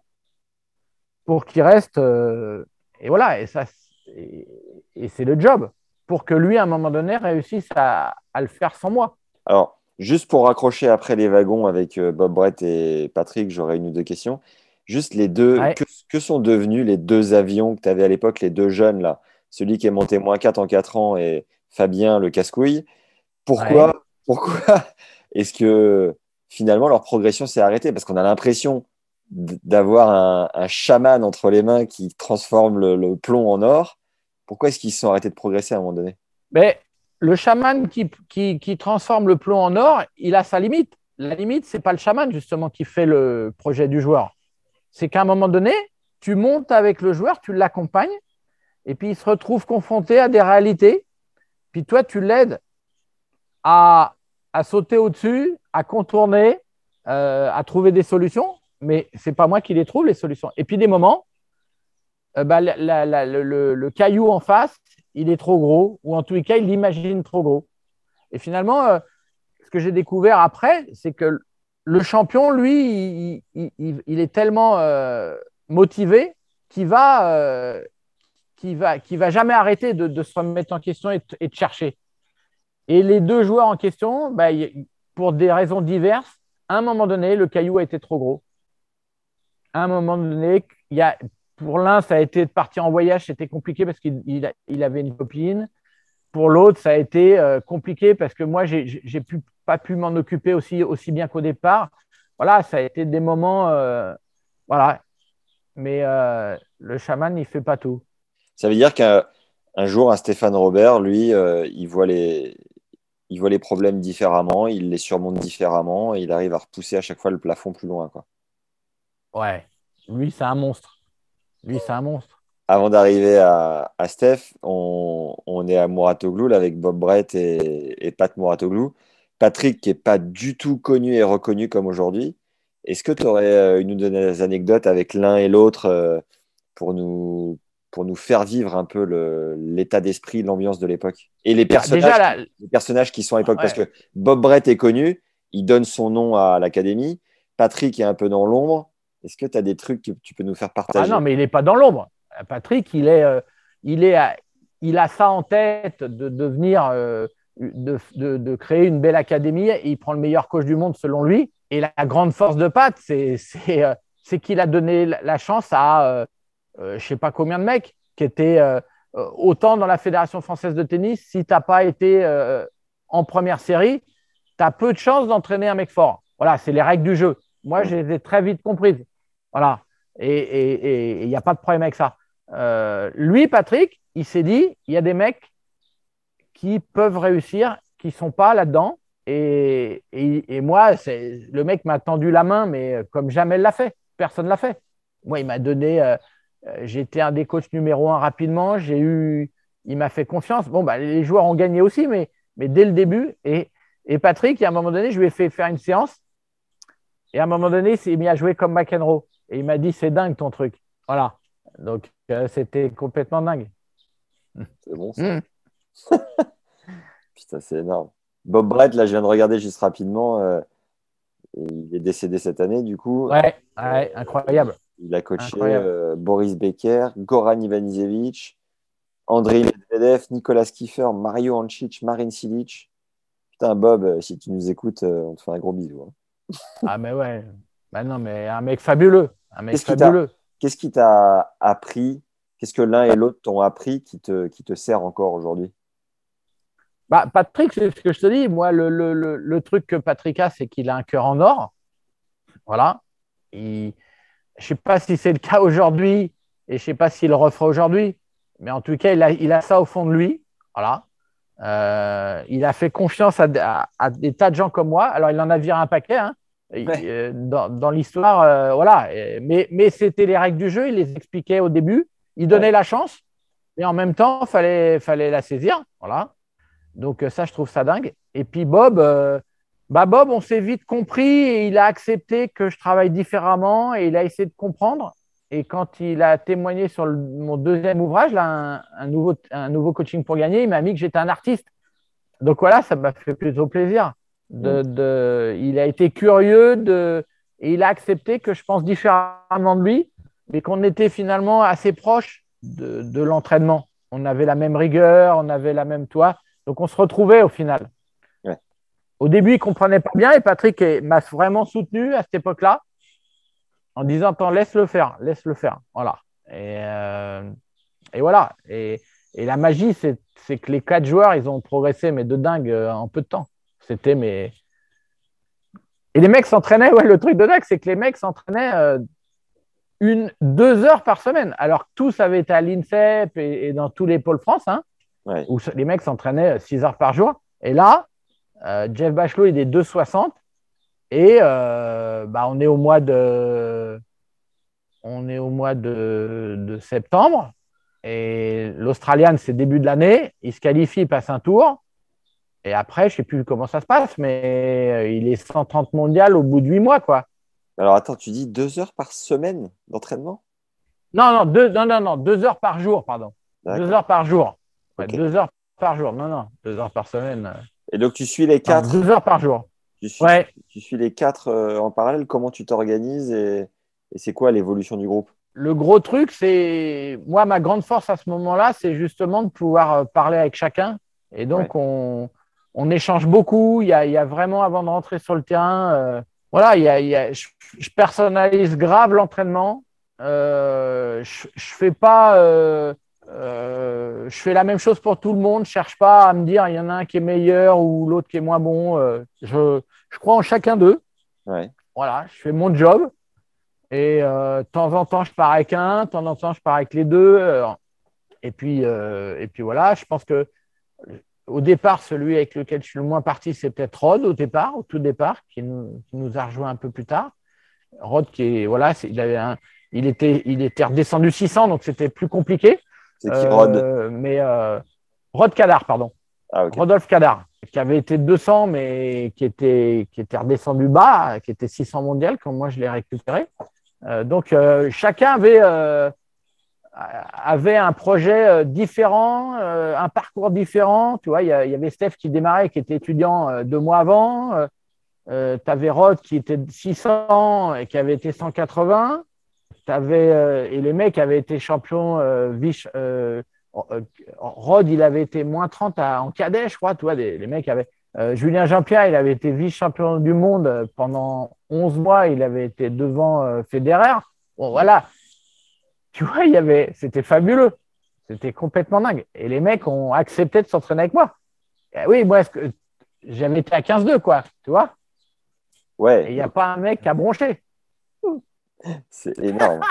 pour qu'il reste. Euh, et voilà, et, ça, et, c'est le job pour que lui, à un moment donné, réussisse à, le faire sans moi. Alors, juste pour raccrocher après les wagons avec euh, Bob Brett et Patrick, j'aurais une ou deux questions. Juste les deux, que, sont devenus les deux avions que tu avais à l'époque, les deux jeunes là? Celui qui est monté moins 4 en 4 ans et Fabien le casse-couille. Pourquoi, pourquoi est-ce que finalement leur progression s'est arrêtée? Parce qu'on a l'impression d'avoir un, chaman entre les mains qui transforme le, plomb en or. Pourquoi est-ce qu'ils se sont arrêtés de progresser à un moment donné? Mais le chaman qui, transforme le plomb en or, il a sa limite. La limite, c'est pas le chaman justement qui fait le projet du joueur. C'est qu'à un moment donné, tu montes avec le joueur, tu l'accompagnes, et puis il se retrouve confronté à des réalités. Puis toi, tu l'aides à, à, sauter au-dessus, à contourner, euh, à trouver des solutions mais c'est pas moi qui les trouve, les solutions. Et puis des moments, euh, bah, le, caillou en face, il est trop gros, ou en tous les cas, il l'imagine trop gros. Et finalement, euh, ce que j'ai découvert après, c'est que le champion, lui, il, est tellement euh, motivé qu'il va, qu'il va, va jamais arrêter de, se remettre en question et, de chercher. Et les deux joueurs en question, bah, pour des raisons diverses, à un moment donné, le caillou a été trop gros à un moment donné, il y a, pour l'un, ça a été de partir en voyage, c'était compliqué parce qu'il il, avait une copine. Pour l'autre, ça a été euh, compliqué parce que moi, j'ai n'ai pas pu m'en occuper aussi, aussi bien qu'au départ. Voilà, ça a été des moments. Euh, voilà. Mais euh, le chaman, il ne fait pas tout. Ça veut dire qu'un jour, un Stéphane Robert, lui, il, voit les, il voit les problèmes différemment, il les surmonte différemment et il arrive à repousser à chaque fois le plafond plus loin. Quoi. Ouais, lui, c'est un monstre. Lui, c'est un monstre. Avant d'arriver à, Steph, on, est à Mouratoglou avec Bob Brett et, Pat Mouratoglou. Patrick, qui n'est pas du tout connu et reconnu comme aujourd'hui. Est-ce que tu aurais euh, une ou deux anecdotes avec l'un et l'autre euh, pour nous, pour nous faire vivre un peu l'état d'esprit, l'ambiance de l'époque Et les bah, les personnages qui sont à l'époque, parce que Bob Brett est connu, il donne son nom à l'académie. Patrick est un peu dans l'ombre. Est-ce que tu as des trucs que tu peux nous faire partager? Ah non, mais il n'est pas dans l'ombre. Patrick, il, est, euh, il, est, il a ça en tête de devenir, euh, de, de, créer une belle académie. Et il prend le meilleur coach du monde selon lui. Et la grande force de Pat, c'est euh, qu'il a donné la chance à je ne sais pas combien de mecs qui étaient autant dans la Fédération française de tennis. Si tu n'as pas été en première série, tu as peu de chances d'entraîner un mec fort. Voilà, c'est les règles du jeu. Moi, je les ai très vite comprises. Voilà. Et il n'y a pas de problème avec ça. Euh, lui, Patrick, il s'est dit, il y a des mecs qui peuvent réussir, qui ne sont pas là-dedans. Et, et, moi, le mec m'a tendu la main, mais comme jamais l'a fait. Personne ne l'a fait. Moi, il m'a donné. Euh, euh, j'étais un des coachs numéro un rapidement. J'ai eu, il m'a fait confiance. Bon, bah, les joueurs ont gagné aussi, mais, mais dès le début. Et, et Patrick, à un moment donné, je lui ai fait faire une séance. Et à un moment donné, il s'est mis à jouer comme McEnroe. Et il m'a dit, c'est dingue ton truc. Voilà. Donc, euh, c'était complètement dingue. C'est bon ça. Mm. Putain, c'est énorme. Bob Brett, là, je viens de regarder juste rapidement. Euh, il est décédé cette année, du coup. Ouais, incroyable. Il a coaché euh, Boris Becker, Goran Ivanisevic, Andrei Medvedev, Nicolas Kiefer, Mario Ancic, Marin Silic. Putain, Bob, si tu nous écoutes, on te fait un gros bisou. hein. Ah, mais ouais. Bah non, mais un mec fabuleux. Un mec Qu'est-ce qui t'a- fabuleux. Qu'est-ce qui t'a appris? Qu'est-ce que l'un et l'autre t'ont appris qui te, qui te sert encore aujourd'hui? Bah, Patrick, c'est ce que je te dis. Moi, le, le, le, le truc que Patrick a, c'est qu'il a un cœur en or. Voilà. Il- Je ne sais pas si c'est le cas aujourd'hui et je ne sais pas s'il le refera aujourd'hui. Mais en tout cas, il a, il a ça au fond de lui. Voilà. Euh, il a fait confiance à, à- à des tas de gens comme moi. Alors, il en a viré un paquet. hein. Ouais. dans dans l'histoire, euh, voilà. Mais, mais c'était les règles du jeu. Il les expliquait au début. Il donnait la chance. Mais en même temps, il fallait, fallait la saisir. Voilà. Donc euh, ça, je trouve ça dingue. Et puis Bob, euh, bah Bob, on s'est vite compris et il a accepté que je travaille différemment et il a essayé de comprendre. Et quand il a témoigné sur le- mon deuxième ouvrage, là, un, un nouveau, un nouveau coaching pour gagner, il m'a mis que j'étais un artiste. Donc voilà, ça m'a fait plutôt plaisir. De, de- il a été curieux de, et il a accepté que je pense différemment de lui, mais qu'on était finalement assez proches de, de l'entraînement. On avait la même rigueur, on avait la même toi. Donc on se retrouvait au final. Ouais. Au début, il ne comprenait pas bien et Patrick m'a vraiment soutenu à cette époque-là en disant Attends, laisse-le faire, laisse-le faire. Voilà. Et, euh, et voilà. Et, et la magie, c'est c'est que les quatre joueurs, ils ont progressé, mais de dingue euh, en peu de temps. C'était mais. Et les mecs s'entraînaient, ouais, le truc de dingue, c'est que les mecs s'entraînaient euh, une, deux heures par semaine, alors que tous avaient été à l'INSEP et, et dans tous les pôles France, hein, Ouais. où les mecs s'entraînaient 6 heures par jour. Et là, euh, Jeff Bachelot, il est 2,60 et euh, bah, on est au mois de, on est au mois de, de septembre. Et l'Australian, c'est début de l'année. Il se qualifie, il passe un tour. Et après, je ne sais plus comment ça se passe, mais euh, il est 130 mondial au bout de 8 mois. quoi. Alors attends, tu dis deux heures par semaine d'entraînement? Non, non, deux, non, non, non, deux heures par jour, pardon. Deux heures par jour. Ouais. Deux heures par jour. Non, non, deux heures par semaine. euh, Et donc tu suis les quatre, Deux heures par jour. tu suis, Ouais. tu suis les quatre euh, en parallèle. Comment tu t'organises et, et c'est quoi l'évolution du groupe? Le gros truc, c'est. Moi, ma grande force à ce moment-là, c'est justement de pouvoir parler avec chacun. Et donc, on, on échange beaucoup. Il y, a, il y a vraiment, avant de rentrer sur le terrain, euh, voilà, il y a, il y a- je, je personnalise grave l'entraînement. Euh, je fais pas. euh, je fais la même chose pour tout le monde. Je cherche pas à me dire il y en a un qui est meilleur ou l'autre qui est moins bon. Je, crois en chacun d'eux. Ouais. Voilà, je fais mon job. Et de temps en temps, je pars avec un, de temps en temps, je pars avec les deux. et, puis, et puis voilà, je pense que au départ, celui avec lequel je suis le moins parti, c'est peut-être Rod au départ, au tout départ, qui nous, qui nous a rejoint un peu plus tard. Rod, qui est, voilà, il, avait un, il, était, il était redescendu 600, donc c'était plus compliqué. C'est qui Euh, Rod? Mais euh, Rod Cadar, pardon. Ah. Rodolphe Cadar, qui avait été 200, mais qui était, qui était redescendu bas, qui était 600 mondial, quand moi je l'ai récupéré. Euh, donc, chacun avait, avait un projet euh, différent, euh, un parcours différent. Tu vois, il y, avait Steph qui démarrait, qui était étudiant euh, deux mois avant. Euh, tu avais Rod qui était 600 et qui avait été 180. T'avais, euh, et les mecs avaient été champions euh, euh, euh, Rod, il avait été moins 30 à- en cadet, je crois. Tu vois, les, mecs avaient. euh, Julien Jean-Pierre, il avait été vice-champion du monde euh, pendant 11 mois. Il avait été devant euh, Federer. Bon, voilà. Tu vois, il y avait. C'était fabuleux. C'était complètement dingue. Et les mecs ont accepté de s'entraîner avec moi. Eh oui, moi, est-ce que j'avais été à 15-2, quoi. Tu vois Et Ouais, il n'y a pas un mec qui a bronché. c'est énorme.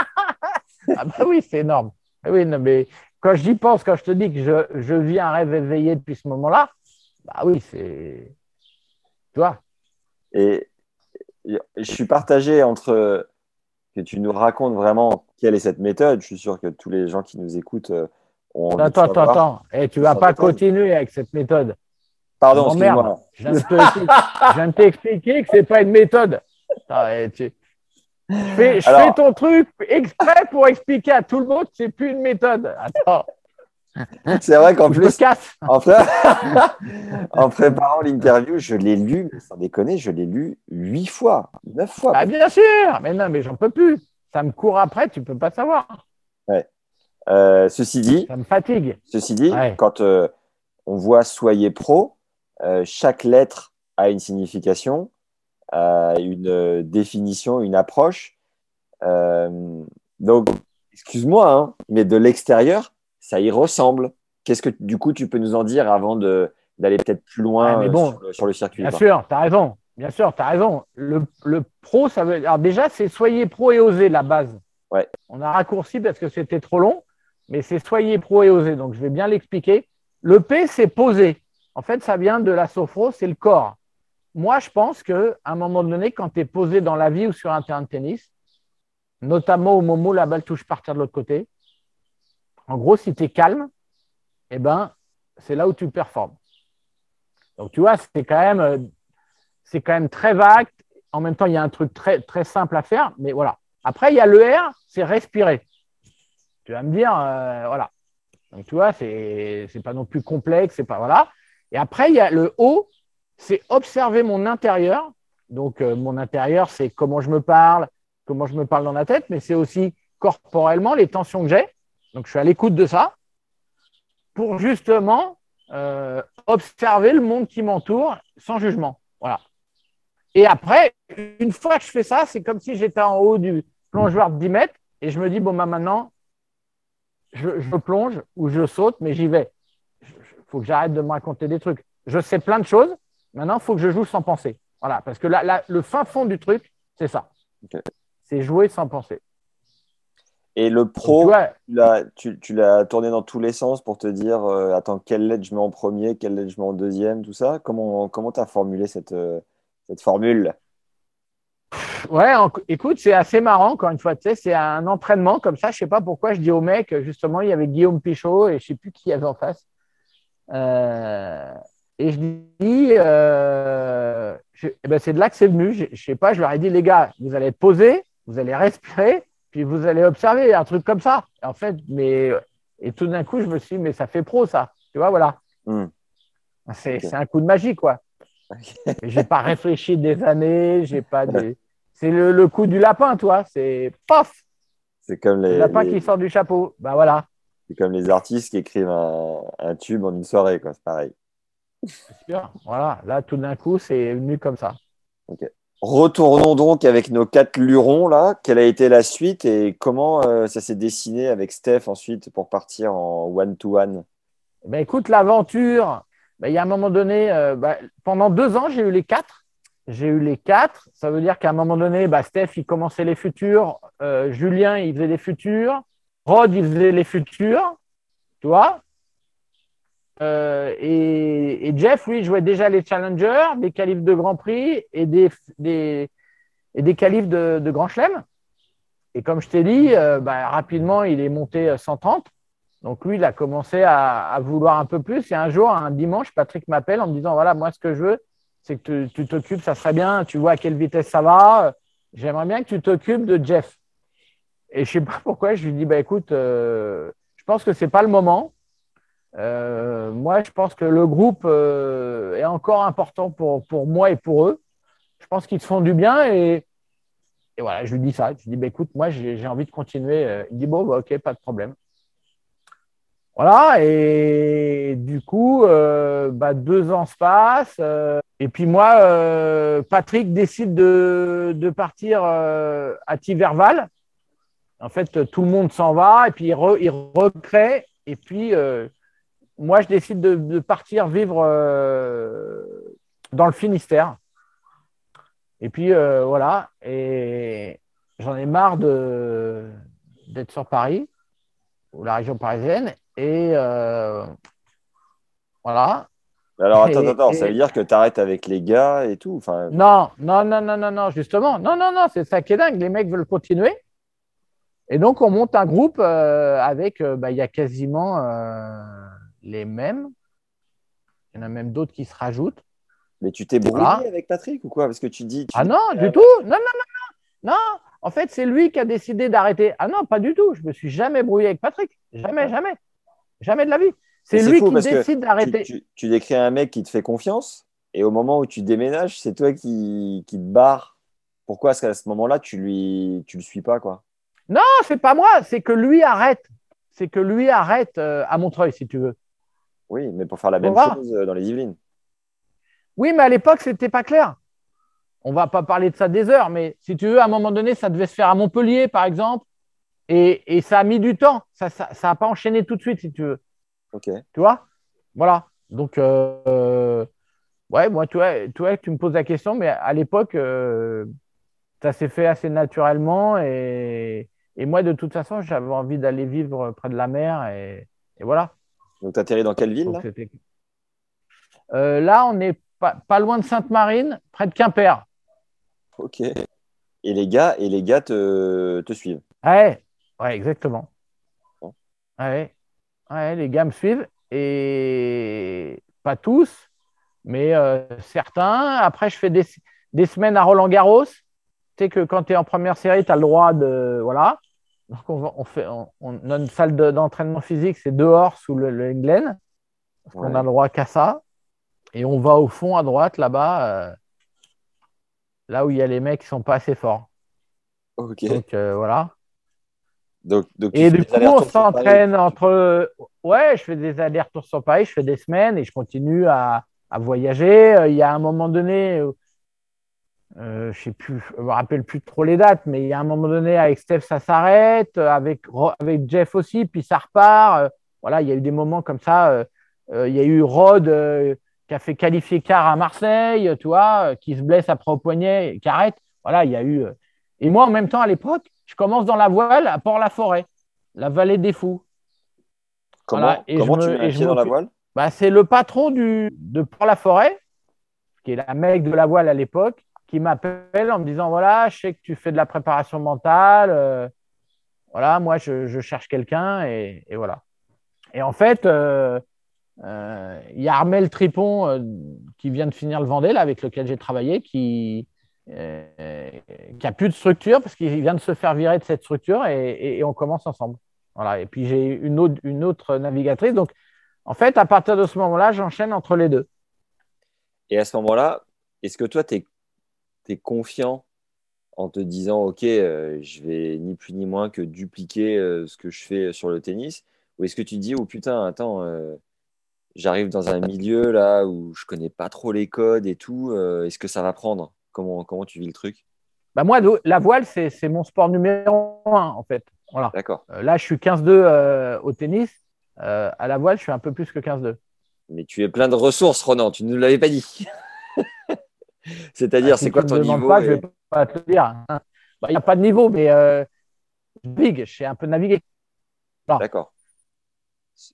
Ah bah oui, c'est énorme. Ah Oui, non, mais quand j'y pense, quand je te dis que je, je vis un rêve éveillé depuis ce moment-là, bah oui, c'est. Tu vois Et et je suis partagé entre que tu nous racontes vraiment quelle est cette méthode. Je suis sûr que tous les gens qui nous écoutent euh, ont envie de Attends, attends, attends. Et tu vas pas continuer avec cette méthode. Pardon, excuse-moi. Je viens de t'expliquer que c'est pas une méthode. Attends, tu- Je fais, je Alors- fais ton truc exprès pour expliquer à tout le monde que c'est plus une méthode. Attends, C'est vrai qu'en plus, en, pré- en préparant l'interview, je l'ai lu, sans déconner, je l'ai lu huit fois, neuf fois. Ah, bien sûr, mais non, mais j'en peux plus. Ça me court après, tu peux pas savoir. Euh, ceci dit, Ça me fatigue. ceci dit, Ouais. quand euh, on voit Soyez Pro, euh, chaque lettre a une signification, une définition, une approche. Donc, excuse-moi, hein, mais de l'extérieur, ça y ressemble. Qu'est-ce que du coup tu peux nous en dire avant d'aller peut-être plus loin Ouais, mais bon, sur, le, sur le circuit Bien sûr, tu as raison. Bien sûr, tu as raison. Le, le pro, ça veut. Alors, déjà, c'est soyez pro et osez la base. Ouais. On a raccourci parce que c'était trop long, mais c'est soyez pro et osez. Donc, je vais bien l'expliquer. Le P, c'est poser. En fait, ça vient de la sophro, c'est le corps. Moi, je pense qu'à un moment donné, quand tu es posé dans la vie ou sur un terrain de tennis, notamment au moment où la balle touche partir de l'autre côté, en gros, si tu es calme, eh ben, c'est là où tu performes. Donc, tu vois, c'est quand même, euh, quand très vague. En même temps, il y a un truc très, très simple à faire, mais voilà. Après, il y a le R, c'est respirer. Tu vas me dire, euh, voilà. Donc, tu vois, c'est c'est pas non plus complexe, c'est pas, voilà. Et après, il y a le O, c'est observer mon intérieur. Donc, euh, mon intérieur, c'est comment je me parle, comment je me parle dans la tête, mais c'est aussi corporellement les tensions que j'ai. Donc, je suis à l'écoute de ça pour justement euh, observer le monde qui m'entoure sans jugement. Voilà. Et après, une fois que je fais ça, c'est comme si j'étais en haut du plongeoir de 10 mètres et je me dis, bon, bah, maintenant, je, je plonge ou je saute, mais j'y vais. Il faut que j'arrête de me raconter des trucs. Je sais plein de choses. Maintenant, il faut que je joue sans penser. Voilà. Parce que là, là, le fin fond du truc, c'est ça. C'est jouer sans penser. Et le pro, tu l'as, tourné dans tous les sens pour te dire euh, attends, quelle lettre je mets en premier, quelle lettre je mets en deuxième, tout ça. Comment comment tu as formulé cette, euh, cette formule? Ouais, en- écoute, c'est assez marrant, encore une fois, tu sais, c'est un entraînement comme ça. Je sais pas pourquoi je dis au mec, justement, il y avait Guillaume Pichot et je sais plus qui il y avait en face. Euh, et je dis, eh ben, c'est de là que c'est venu. Je, je sais pas, je leur ai dit, les gars, vous allez être posés, vous allez respirer, puis vous allez observer, un truc comme ça. Et en fait, mais, et tout d'un coup, je me suis dit, mais ça fait pro, ça. Tu vois, voilà. Hmm. C'est Ok. un coup de magie, quoi. Mais J'ai pas réfléchi des années, j'ai pas des... C'est le, le coup du lapin, toi. C'est paf, C'est comme le les, lapin les- qui sort du chapeau. Bah voilà, c'est comme les artistes qui écrivent un, un tube en une soirée, quoi. C'est pareil. c'est sûr. Voilà, là tout d'un coup, c'est venu comme ça. Retournons donc avec nos quatre lurons là. Quelle a été la suite et comment euh, ça s'est dessiné avec Steph ensuite pour partir en one to one Eh Ben écoute, l'aventure, ben, il y a un moment donné, euh, ben, pendant deux ans, j'ai eu les quatre. J'ai eu les quatre. Ça veut dire qu'à un moment donné, Steph, il commençait les futurs. Euh, Julien, il faisait les futurs. Rod, il faisait les futurs. Tu Euh, et, Jeff, lui, jouait déjà les challengers, des qualifs de Grand Prix et des, des, des qualifs de, Grand Chelem. Et comme je t'ai dit, euh, ben, rapidement, il est monté à 130. Donc lui, il a commencé à, vouloir un peu plus. Et un jour, un dimanche, Patrick m'appelle en me disant, voilà, moi, ce que je veux, c'est que tu- t'occupes, ça serait bien, tu vois à quelle vitesse ça va. J'aimerais bien que tu t'occupes de Jeff. Et je sais pas pourquoi, je lui dis, bah, écoute, euh, je pense que c'est pas le moment. Euh, moi, je pense que le groupe euh, est encore important pour, pour moi et pour eux. Je pense qu'ils se font du bien et, voilà, je lui dis ça. Je lui dis, bah, écoute, moi, j'ai envie de continuer. Il dit, bon, bah, ok, pas de problème. Voilà, et du coup, euh, bah, deux ans se passent. et puis moi, Patrick décide de, de partir à Tiverval. En fait, tout le monde s'en va, et puis il, re- il recrée. Et puis, moi, je décide de, de partir vivre euh, dans le Finistère. Et puis, euh, voilà, et j'en ai marre d'être sur Paris, ou la région parisienne. Et euh, voilà. Alors attends, Et- attends, ça et- veut dire que tu arrêtes avec les gars et tout. Enfin, Non, non, non, non, non, non, justement. Non, non, non, c'est ça qui est dingue. Les mecs veulent continuer. Et donc, on monte un groupe avec, bah, il y a quasiment les mêmes. Il y en a même d'autres qui se rajoutent. mais tu t'es brouillé Voilà. avec Patrick ou quoi? Parce que tu dis. tu Ah dis- non, du tout. Non, non, non, non. Non, en fait, c'est lui qui a décidé d'arrêter. Ah non, pas du tout. Je me suis jamais brouillé avec Patrick. Jamais, jamais. Jamais de la vie. C'est lui fou qui décide d'arrêter. tu- tu décris un mec qui te fait confiance et au moment où tu déménages, c'est toi qui, qui te barre. Pourquoi Parce qu'à ce moment-là, tu lui, tu le suis pas quoi? Non, c'est pas moi. C'est que lui arrête. C'est que lui arrête euh, à Montreuil, si tu veux. Oui, mais pour faire la même chose euh, dans les Yvelines. Oui, mais à l'époque, c'était pas clair. On va pas parler de ça des heures, mais si tu veux, à un moment donné, ça devait se faire à Montpellier, par exemple, et, et ça a mis du temps. Ça n'a ça, ça pas enchaîné tout de suite, si tu veux. Ok. Tu vois? Voilà. Donc, euh, ouais, moi, tu vois, tu me poses la question, mais à l'époque, euh, ça s'est fait assez naturellement. Et, et moi, de toute façon, j'avais envie d'aller vivre près de la mer. Et, et voilà. Donc, tu atterris dans quelle ville là Euh, là, on est pas, pas loin de Sainte-Marine, près de Quimper. Ok. Et les gars, et les gars te, te suivent. Ouais, ouais, exactement. Bon. Ouais, ouais, les gars me suivent et pas tous, mais euh, certains. Après, je fais des, des semaines à Roland-Garros. Tu sais que quand tu es en première série, tu as le droit de. Voilà. Donc, on, va- on fait, on, on a une salle de- d'entraînement physique, c'est dehors sous le, le Glen. Parce qu'on Ouais. a le droit qu'à ça. Et on va au fond à droite, là-bas, euh, là où il y a les mecs qui sont pas assez forts. Ok. Donc, euh, voilà. Donc, Et du coup, on s'entraîne entre. Ouais, je fais des allers-retours sur Paris, je fais des semaines et je continue à, à voyager. Euh, Il y a un moment donné, euh, je sais plus, je me rappelle plus trop les dates, mais il y a un moment donné avec Steph, ça s'arrête, euh, avec, avec Jeff aussi, puis ça repart. Euh, Voilà, il y a eu des moments comme ça. Euh, Il y a eu Rod qui a fait qualifier quart à Marseille, tu vois, qui se blesse après au poignet, et qui arrête. Voilà, il y a eu. Et moi, en même temps, à l'époque, je commence dans la voile à Port-la-Forêt, la vallée des fous. Comment, Voilà, et comment je tu me- mets un et je pied dans la voile? Bah, c'est le patron du, de Port-la-Forêt, qui est la mec de la voile à l'époque, qui m'appelle en me disant voilà, je sais que tu fais de la préparation mentale. euh, voilà, moi, je, cherche quelqu'un et, voilà. Et en fait, euh, euh, il y a Armel Tripon qui vient de finir le Vendée, avec lequel j'ai travaillé, qui, qui a plus de structure parce qu'il vient de se faire virer de cette structure et on commence ensemble. Voilà. Et puis j'ai une autre, une autre navigatrice. Donc, en fait, à partir de ce moment-là, j'enchaîne entre les deux. Et à ce moment-là, est-ce que toi, tu es, confiant en te disant, OK, euh, je vais ni plus ni moins que dupliquer euh, ce que je fais sur le tennis Ou est-ce que tu te dis, oh putain, attends, euh, j'arrive dans un milieu là où je connais pas trop les codes et tout, est-ce que ça va prendre? Comment, comment tu vis le truc? Bah, moi, la voile, c'est c'est mon sport numéro un, en fait. Voilà. D'accord. Euh, là, je suis 15-2 euh, au tennis. Euh, à la voile, je suis un peu plus que 15-2. Mais tu es plein de ressources, Ronan, tu ne nous l'avais pas dit. C'est-à-dire, Ah, si c'est quoi tu me ton niveau pas, je et- vais pas te le dire. hein. Bah, Il n'y a pas de niveau, mais euh, je navigue, je sais un peu naviguer. D'accord.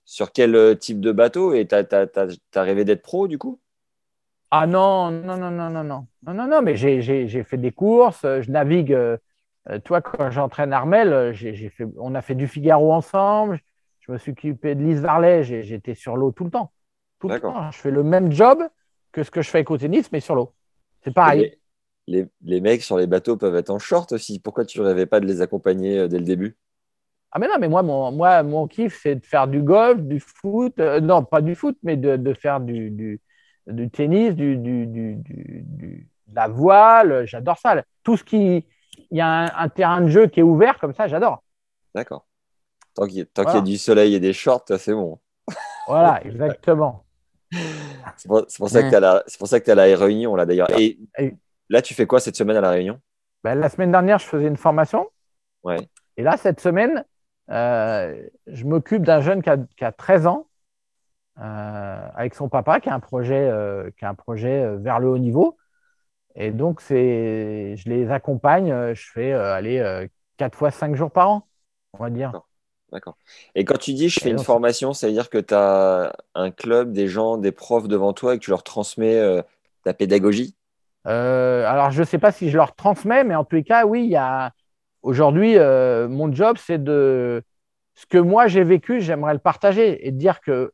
Sur quel euh, type de bateau Et t'as as, rêvé d'être pro du coup? Ah non, non, non, non, non, non. Non, non, non, mais j'ai- fait des courses, euh, je navigue. euh, euh, toi, quand j'entraîne Armel, euh, fait, on a fait du Figaro ensemble. Je me suis occupé de Lise Varlet, j'étais sur l'eau tout le temps. Tout le temps. Je fais le même job que ce que je fais avec au tennis, mais sur l'eau. C'est pareil. les, les, les mecs sur les bateaux peuvent être en short aussi. Pourquoi tu rêvais pas de les accompagner euh, dès le début? Ah mais non, mais moi, mon, moi, mon kiff, c'est de faire du golf, du foot. euh, non, pas du foot, mais de, de faire du, du, du tennis, du, du, du, de la voile. J'adore ça. Tout ce qui... Il y a un, un terrain de jeu qui est ouvert comme ça, j'adore. D'accord. Tant qu'il y, a du soleil et des shorts, c'est bon. Voilà, exactement. C'est pour, ça que tu la- c'est pour ça que tu à la Réunion là d'ailleurs. Et là, tu fais quoi cette semaine à la Réunion? Ben, la semaine dernière, je faisais une formation. Ouais. Et là, cette semaine, euh, je m'occupe d'un jeune qui a, qui a 13 ans, euh, avec son papa, qui a un projet, euh, qui a un projet vers le haut niveau. Et donc, je les accompagne. Je fais aller euh, 4 fois 5 jours par an, on va dire. D'accord. Et quand tu dis je fais une formation, ça veut dire que tu as un club, des gens, des profs devant toi et que tu leur transmets euh, ta pédagogie? Euh, alors, je ne sais pas si je leur transmets, mais en tous les cas, oui, il y a. Aujourd'hui, euh, mon job, c'est de. Ce que moi j'ai vécu, j'aimerais le partager et dire que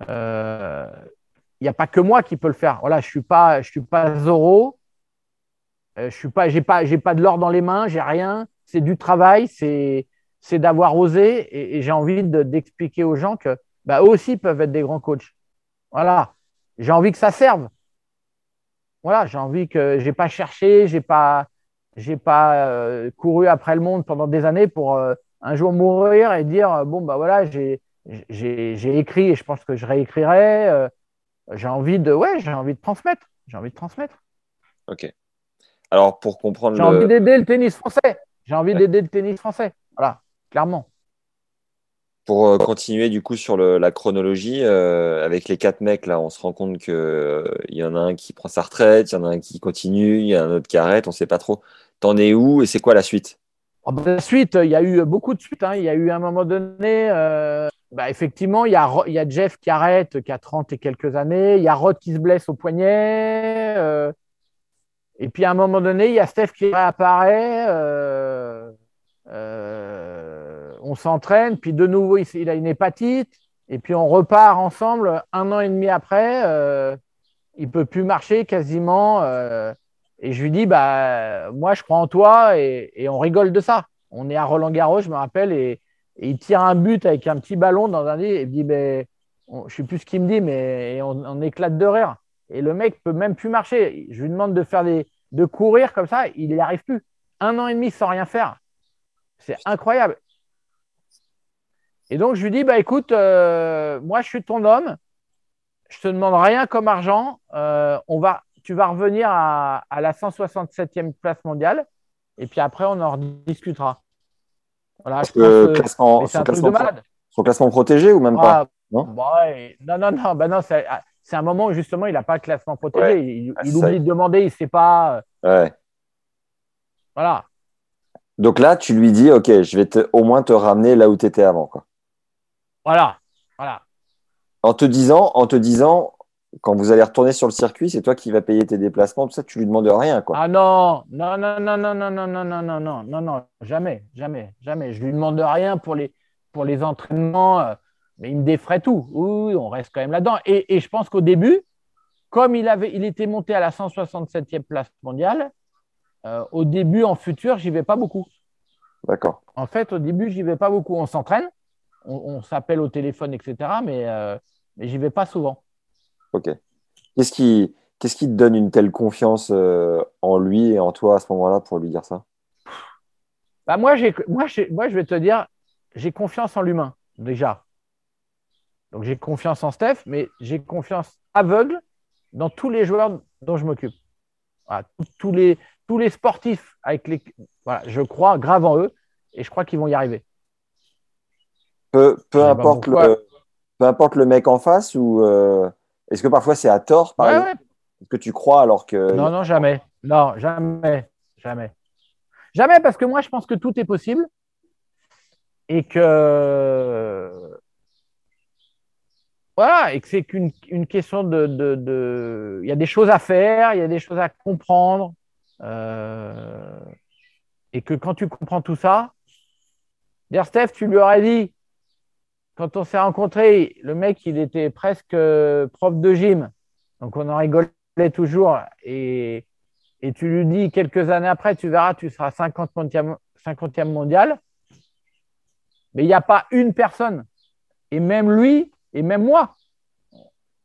il n'y a pas que moi qui peux le faire. Voilà, je ne suis pas, je suis pas Zorro. Euh, je suis pas, j'ai pas, j'ai pas de l'or dans les mains, j'ai rien. C'est du travail, c'est, c'est d'avoir osé et, et j'ai envie de- d'expliquer aux gens que bah, eux aussi peuvent être des grands coachs. Voilà, j'ai envie que ça serve voilà, j'ai envie que j'ai pas cherché, j'ai pas, j'ai pas euh, couru après le monde pendant des années pour euh, un jour mourir et dire euh, bon bah voilà j'ai, j'ai, j'ai écrit et je pense que je réécrirai. euh, j'ai envie de, ouais, j'ai envie de transmettre. J'ai envie de transmettre. Ok. Alors, pour comprendre. J'ai le- envie d'aider le tennis français. J'ai envie d'aider le tennis français. Clairement. Pour euh, continuer du coup sur le- la chronologie, euh, avec les quatre mecs là, on se rend compte que euh, y en a un qui prend sa retraite, il y en a un qui continue, il y en a un autre qui arrête, on sait pas trop. T'en es où et c'est quoi la suite? Oh, bah, la suite, il y a eu beaucoup de suites. hein. Il y a eu à un moment donné, euh, bah, effectivement, il y, a, y a Jeff qui arrête, qui a 30 et quelques années. Il y a Rod qui se blesse au poignet. et puis à un moment donné, il y a Steph qui réapparaît. On s'entraîne, puis de nouveau, il, a une hépatite. Et puis on repart ensemble un an et demi après. euh, il peut plus marcher quasiment. euh, et je lui dis, bah, moi, je crois en toi et, on rigole de ça. On est à Roland-Garros, je me rappelle, et, il tire un but avec un petit ballon dans un lit et il dit, ben, on- je sais plus ce qu'il me dit, mais on éclate de rire. Et le mec peut même plus marcher. Je lui demande de faire des, de courir comme ça, il n'y arrive plus. Un an et demi sans rien faire. C'est incroyable. Et donc, je lui dis, bah, écoute, euh, moi, je suis ton homme. Je te demande rien comme argent. Euh, on va, tu vas revenir à, à la 167e place mondiale. Et puis après, on en rediscutera. Voilà, Parce je que classement, son un truc de classement, malade. son classement protégé ou même pas? Ah, Non? bah ouais. non, non, non, bah non, c'est ah, c'est un moment où justement il n'a pas le classement protégé. Ouais. Il, Ah, il oublie de demander, il ne sait pas. euh, Ouais. Voilà. Donc là, tu lui dis, ok, je vais te, au moins te ramener là où tu étais avant, quoi. Voilà. Voilà. En te disant, en te disant, quand vous allez retourner sur le circuit, c'est toi qui vas payer tes déplacements, tout ça, tu lui demandes rien, quoi. Ah non, non, non, non, non, non, non, non, non, non, non, non, non, jamais, jamais, jamais. Je lui demande rien pour les, pour les entraînements, euh, mais il me défraie tout. Oui, oui, on reste quand même là-dedans. Et, et je pense qu'au début, comme il, avait, il était monté à la 167e place mondiale, euh, au début, en futur, j'y vais pas beaucoup. D'accord. En fait, au début, j'y vais pas beaucoup. On s'entraîne, on, on s'appelle au téléphone, etc., mais, euh, mais j'y vais pas souvent. Ok. Qu'est-ce qui, qu'est-ce qui te donne une telle confiance euh, en lui et en toi à ce moment-là pour lui dire ça? Bah, moi, j'ai, moi, moi, je vais te dire, j'ai confiance en l'humain, déjà. Donc, j'ai confiance en Steph, mais j'ai confiance aveugle dans tous les joueurs dont je m'occupe. Voilà, tous- tous, les, tous les sportifs avec les. Voilà, je crois grave en eux et je crois qu'ils vont y arriver. Peu, peu sais pas importe le, peu importe le mec en face ou euh, est-ce que parfois c'est à tort, par Ouais, exemple, ouais. Est-ce que tu crois alors que Non, non, jamais. Non, jamais. Jamais. Jamais parce que moi, je pense que tout est possible et que. Voilà, et que c'est qu'une une question de, de, de- Il y a des choses à faire, il y a des choses à comprendre. euh, Et que quand tu comprends tout ça, dire Steph, tu lui aurais dit, quand on s'est rencontrés, le mec, il était presque euh, prof de gym. Donc on en rigolait toujours. Et, et tu lui dis quelques années après, tu verras, tu seras 50e, 50e mondial. Mais il n'y a pas une personne. Et même lui, et même moi.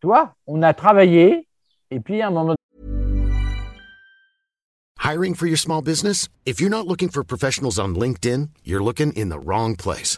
Tu vois, on a travaillé. Et puis à un moment Hiring for your small business? If you're not looking for professionals on LinkedIn, you're looking in the wrong place.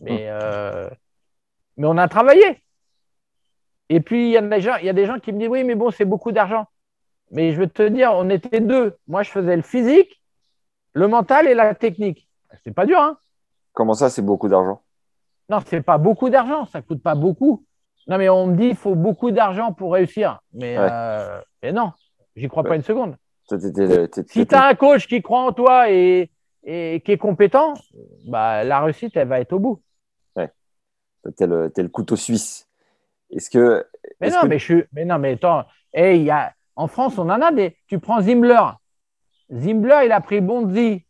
Mais, euh, mais on a travaillé. Et puis, il y, a des gens- il y a des gens qui me disent Oui, mais bon, c'est beaucoup d'argent. Mais je veux te dire, on était deux. Moi, je faisais le physique, le mental et la technique. C'est pas dur, hein comment ça c'est beaucoup d'argent? Non, c'est pas beaucoup d'argent. Ça coûte pas beaucoup. Non, mais on me dit il faut beaucoup d'argent pour réussir. Mais, Ouais. euh, mais non, j'y crois pas une seconde. Si tu as un coach qui croit en toi et, et qui est compétent, bah, la réussite, elle va être au bout. T'es le, couteau suisse. Est-ce que Mais non, que- mais je suis. Mais non, mais attends. Hey, il y a... En France, on en a des. Tu prends Zimbler. Zimbler, il a pris Bonzi.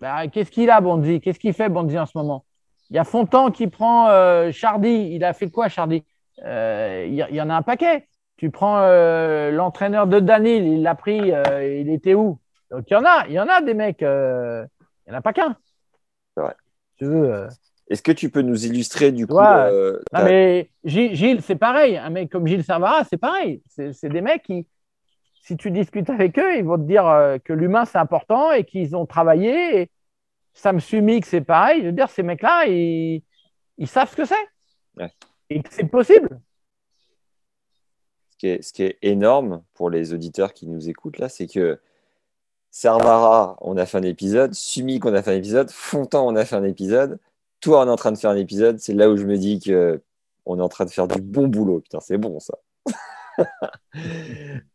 Bah, Qu'est-ce qu'il a, Bonzi? Qu'est-ce qu'il fait, Bonzi, en ce moment? Il y a Fontan qui prend euh, Chardy. Il a fait quoi, Chardy? Euh, Il y, en a un paquet. tu prends euh, l'entraîneur de Danil, il l'a pris, il était où? Donc il y en a, il y en a des mecs, il n'y en a pas qu'un. C'est vrai. Tu veux, Est-ce que tu peux nous illustrer du coup Ouais. euh, non, mais Gilles, c'est pareil. Un mec comme Gilles Servara, c'est pareil. C'est des mecs qui, si tu discutes avec eux, ils vont te dire euh, que l'humain, c'est important et qu'ils ont travaillé. Et Sam Sumik, c'est pareil. Je veux dire, ces mecs-là, ils, ils savent ce que c'est. Ouais. Et que c'est possible. ce qui est, ce qui est énorme pour les auditeurs qui nous écoutent là, c'est que Servara, on a fait un épisode, Sumik, on a fait un épisode, Fontan, on a fait un épisode, toi, on est en train de faire un épisode. C'est là où je me dis que on est en train de faire du bon boulot. Putain, c'est bon ça.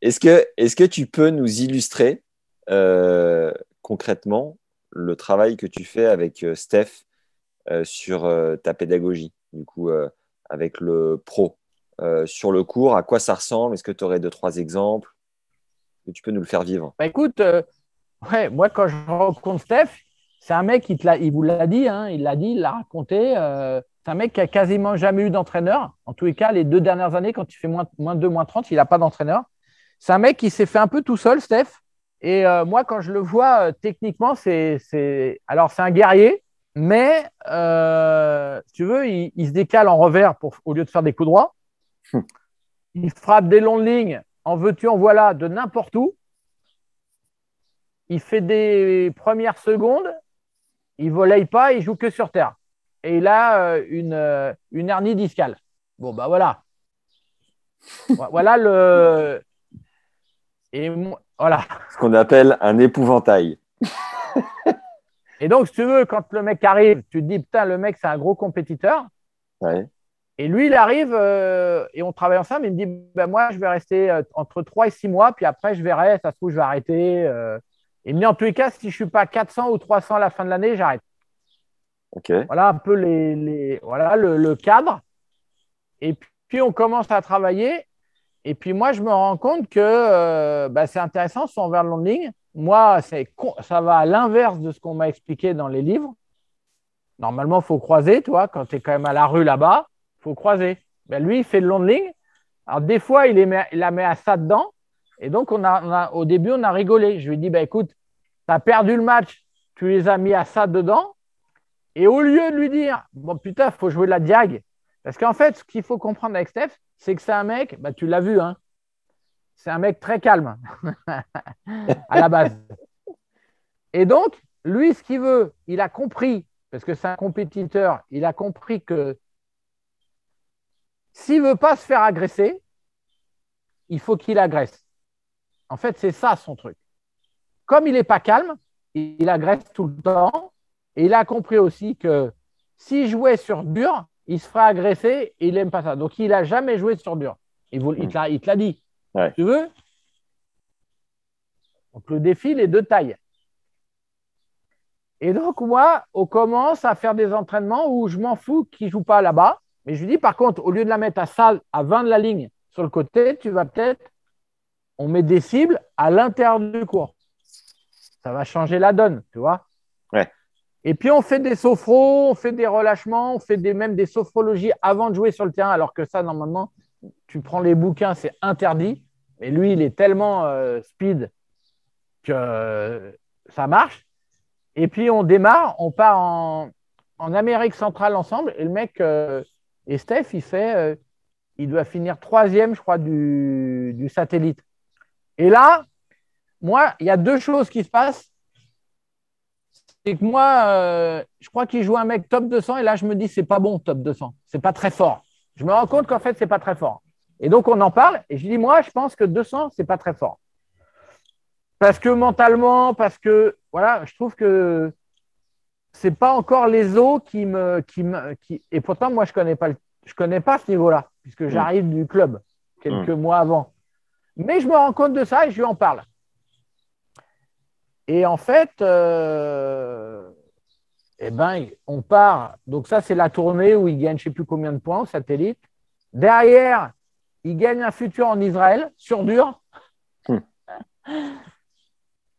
est-ce que, est-ce que tu peux nous illustrer euh, concrètement le travail que tu fais avec euh, Steph euh, sur ta pédagogie, du coup, avec le pro? Sur le cours, à quoi ça ressemble? Est-ce que tu aurais deux, trois exemples? Que tu peux nous le faire vivre Bah, écoute, ouais, moi, quand je rencontre Steph, c'est un mec, il, te l'a- il vous l'a dit, hein, il l'a dit, il l'a raconté. euh, c'est un mec qui a quasiment jamais eu d'entraîneur. En tous les cas, les deux dernières années, quand il fait moins, moins 2, moins 30, il n'a pas d'entraîneur. C'est un mec qui s'est fait un peu tout seul, Steph. Et euh, moi, quand je le vois, euh, techniquement, c'est, c'est... Alors, c'est un guerrier, mais euh, si tu veux, il, il se décale en revers pour, au lieu de faire des coups droits. Il frappe des longues lignes, en veux-tu, en voilà, de n'importe où. Il fait des premières secondes, il volaille pas, il joue que sur terre. Et il a euh, une, euh, une hernie discale. Bon, bah voilà. Vo- voilà le. Et moi- voilà. Ce qu'on appelle un épouvantail. Et donc, si tu veux, quand le mec arrive, tu te dis, putain, le mec, c'est un gros compétiteur. Ouais. Et lui, il arrive euh, et on travaille ensemble. Il me dit, ben, moi, je vais rester entre 3 et 6 mois, puis après, je verrai, ça se trouve, je vais arrêter. euh. Il me dit, en tous les cas, si je ne suis pas 400 ou 300 à la fin de l'année, j'arrête. Ok. Voilà un peu les, les- voilà le, le cadre. Et puis, on commence à travailler. Et puis moi, je me rends compte que euh, bah, c'est intéressant long ligne. Moi, ça va à l'inverse de ce qu'on m'a expliqué dans les livres. Normalement, il faut croiser, toi, quand tu es quand même à la rue là-bas, il faut croiser. Ben, lui, il fait le long de ligne. Alors, des fois, il, il la met à ça dedans. Et donc, on a, au début, on a rigolé. Je lui ai dit, bah, écoute, tu as perdu le match, tu les as mis à ça dedans. Et au lieu de lui dire, bon putain, il faut jouer la diag. Parce qu'en fait, ce qu'il faut comprendre avec Steph, c'est que c'est un mec, bah, tu l'as vu, hein, c'est un mec très calme à la base. Et donc, lui, ce qu'il veut, il a compris, parce que c'est un compétiteur, il a compris que s'il ne veut pas se faire agresser, il faut qu'il agresse. En fait, c'est ça son truc. Comme il n'est pas calme, il agresse tout le temps. Et il a compris aussi que s'il jouait sur dur, il se ferait agresser et il n'aime pas ça. Donc, il n'a jamais joué sur dur. Il, vous- te l'a- il te l'a dit. Ouais. Tu veux? Donc, le défi, les deux tailles. Et donc, moi, on commence à faire des entraînements où je m'en fous qu'il ne joue pas là-bas. Mais je lui dis, par contre, au lieu de la mettre à ça, à 20 de la ligne sur le côté, tu vas peut-être, on met des cibles à l'intérieur du cours. Ça va changer la donne, tu vois. Ouais. Et puis, on fait des sophros, on fait des relâchements, on fait des, même des sophrologies avant de jouer sur le terrain, alors que ça, normalement, tu prends les bouquins, c'est interdit. Mais lui, il est tellement euh, speed que euh, ça marche. Et puis, on démarre, on part en, en Amérique centrale ensemble. Et le mec, euh, et Steph, il fait, euh, il doit finir troisième, je crois, du, du satellite. Et là, moi, il y a deux choses qui se passent. C'est que moi, euh, je crois qu'il joue un mec top 200 et là, je me dis, c'est pas bon, top 200. C'est pas très fort. Je me rends compte qu'en fait, c'est pas très fort. Et donc, on en parle et je dis, moi, je pense que 200, c'est pas très fort. Parce que mentalement, parce que, voilà, je trouve que c'est pas encore les os qui me. Qui me qui... Et pourtant, moi, je connais pas, le- je connais pas ce niveau-là, puisque j'arrive du club quelques mois avant. Mais je me rends compte de ça et je lui en parle. Et en fait, euh, eh ben, on part. Donc, ça, c'est la tournée où il gagne je ne sais plus combien de points au satellite. Derrière, il gagne un futur en Israël, sur dur.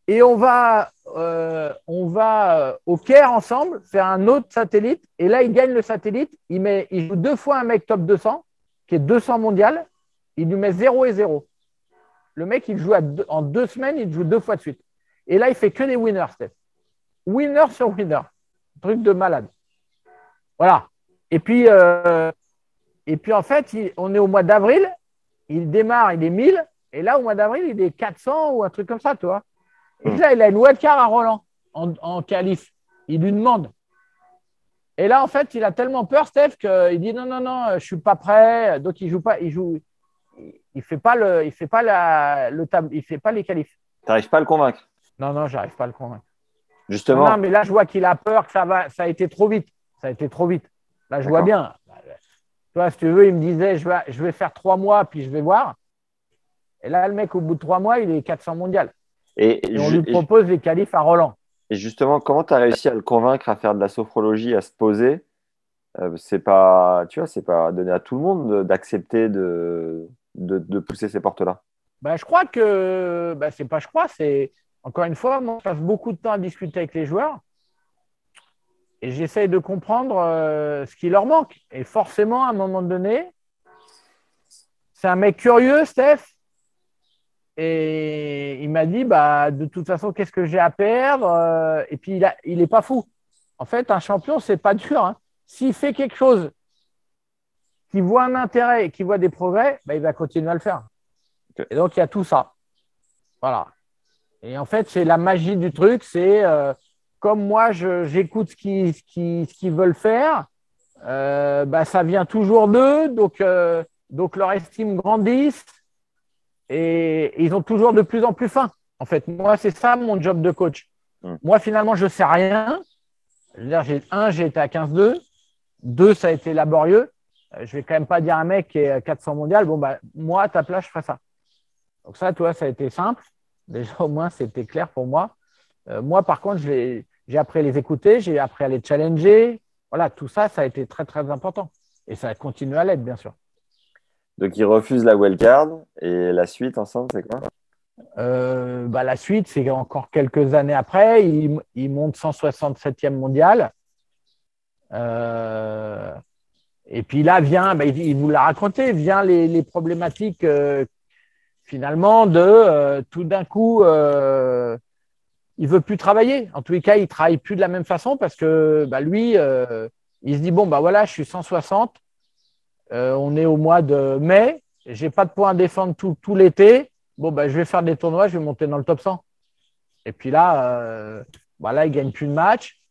Et on va, euh, on va euh, au Caire ensemble faire un autre satellite. Et là, il gagne le satellite. Il, met, il joue deux fois un mec top 200, qui est 200 mondial. il lui met 0 et 0. Le mec, il joue à deux- en deux semaines, il joue deux fois de suite. Et là, il fait que des winners, Steph. Winner sur winner. Truc de malade. Voilà. Et puis, euh, et puis en fait, il- on est au mois d'avril. Il démarre, il est 1000. Et là, au mois d'avril, il est 400 ou un truc comme ça, tu vois. Et là, il a une wildcard à Roland en, en qualif. Il lui demande. Et là, en fait, il a tellement peur, Steph, qu'il dit non, non, non, je suis pas prêt. Donc, il joue pas, il joue, il- fait pas le, il fait pas la, le tab, il fait pas les qualifs. T'arrives pas à le convaincre. Non, non, j'arrive pas à le convaincre. Justement. Non, mais là, je vois qu'il a peur que ça va, ça a été trop vite. Ça a été trop vite. Là, je vois bien. Tu vois, si tu veux, il me disait, je vais, je vais faire trois mois, puis je vais voir. Et là, le mec, au bout de trois mois, il est 400 mondial. Et, Et on lui propose les qualifs à Roland. et justement, comment tu as réussi à le convaincre à faire de la sophrologie, à se poser? Euh, C'est pas, tu vois, c'est pas donné à tout le monde de- d'accepter de, de, pousser ces portes-là. Ben, je crois que, ben, c'est pas je crois, c'est encore une fois, moi, je passe beaucoup de temps à discuter avec les joueurs et j'essaye de comprendre euh, ce qui leur manque. Et forcément, à un moment donné, c'est un mec curieux, Steph. Et il m'a dit, bah, de toute façon, qu'est-ce que j'ai à perdre Euh, Et puis, il, a, il est pas fou. En fait, un champion, c'est pas dur. hein. S'il fait quelque chose, qu'il voit un intérêt et qu'il voit des progrès, bah, il va continuer à le faire. Et donc, il y a tout ça. Voilà. Et en fait, c'est la magie du truc. C'est euh, comme moi, j'écoute ce qu'ils ce qu'ils- ce qu'ils veulent faire. euh, bah, ça vient toujours d'eux. Donc, euh, donc, leur estime grandisse. Et ils ont toujours de plus en plus faim. En fait, moi, c'est ça mon job de coach. Mm. Moi, finalement, je ne sais rien. Je veux dire, j'ai- un, j'ai été à 15-2. Deux, ça a été laborieux. Euh, Je vais quand même pas dire à un mec qui est à 400 mondial, bon, bah, moi, à ta place, je ferai ça. Donc ça, toi, ça a été simple. Déjà, au moins, c'était clair pour moi. Euh, moi, par contre, j'ai appris à les écouter, j'ai appris à les challenger. Voilà, tout ça, ça a été très, très important. Et ça continue à l'être, bien sûr. Donc, ils refusent la wildcard. Et la suite, ensemble, c'est quoi? Euh, bah, la suite, c'est encore quelques années après, il, il monte 167e mondial. Euh, et puis là vient, bah, il, vous l'a raconté, vient les, problématiques euh, finalement de euh, tout d'un coup, euh, il veut plus travailler. En tous les cas, il travaille plus de la même façon parce que bah, lui, euh, il se dit bon bah voilà, je suis 160, euh, on est au mois de mai, j'ai pas de points à défendre tout, l'été. Bon bah je vais faire des tournois, je vais monter dans le top 100. Et puis là, euh, bah là, il gagne plus de matchs.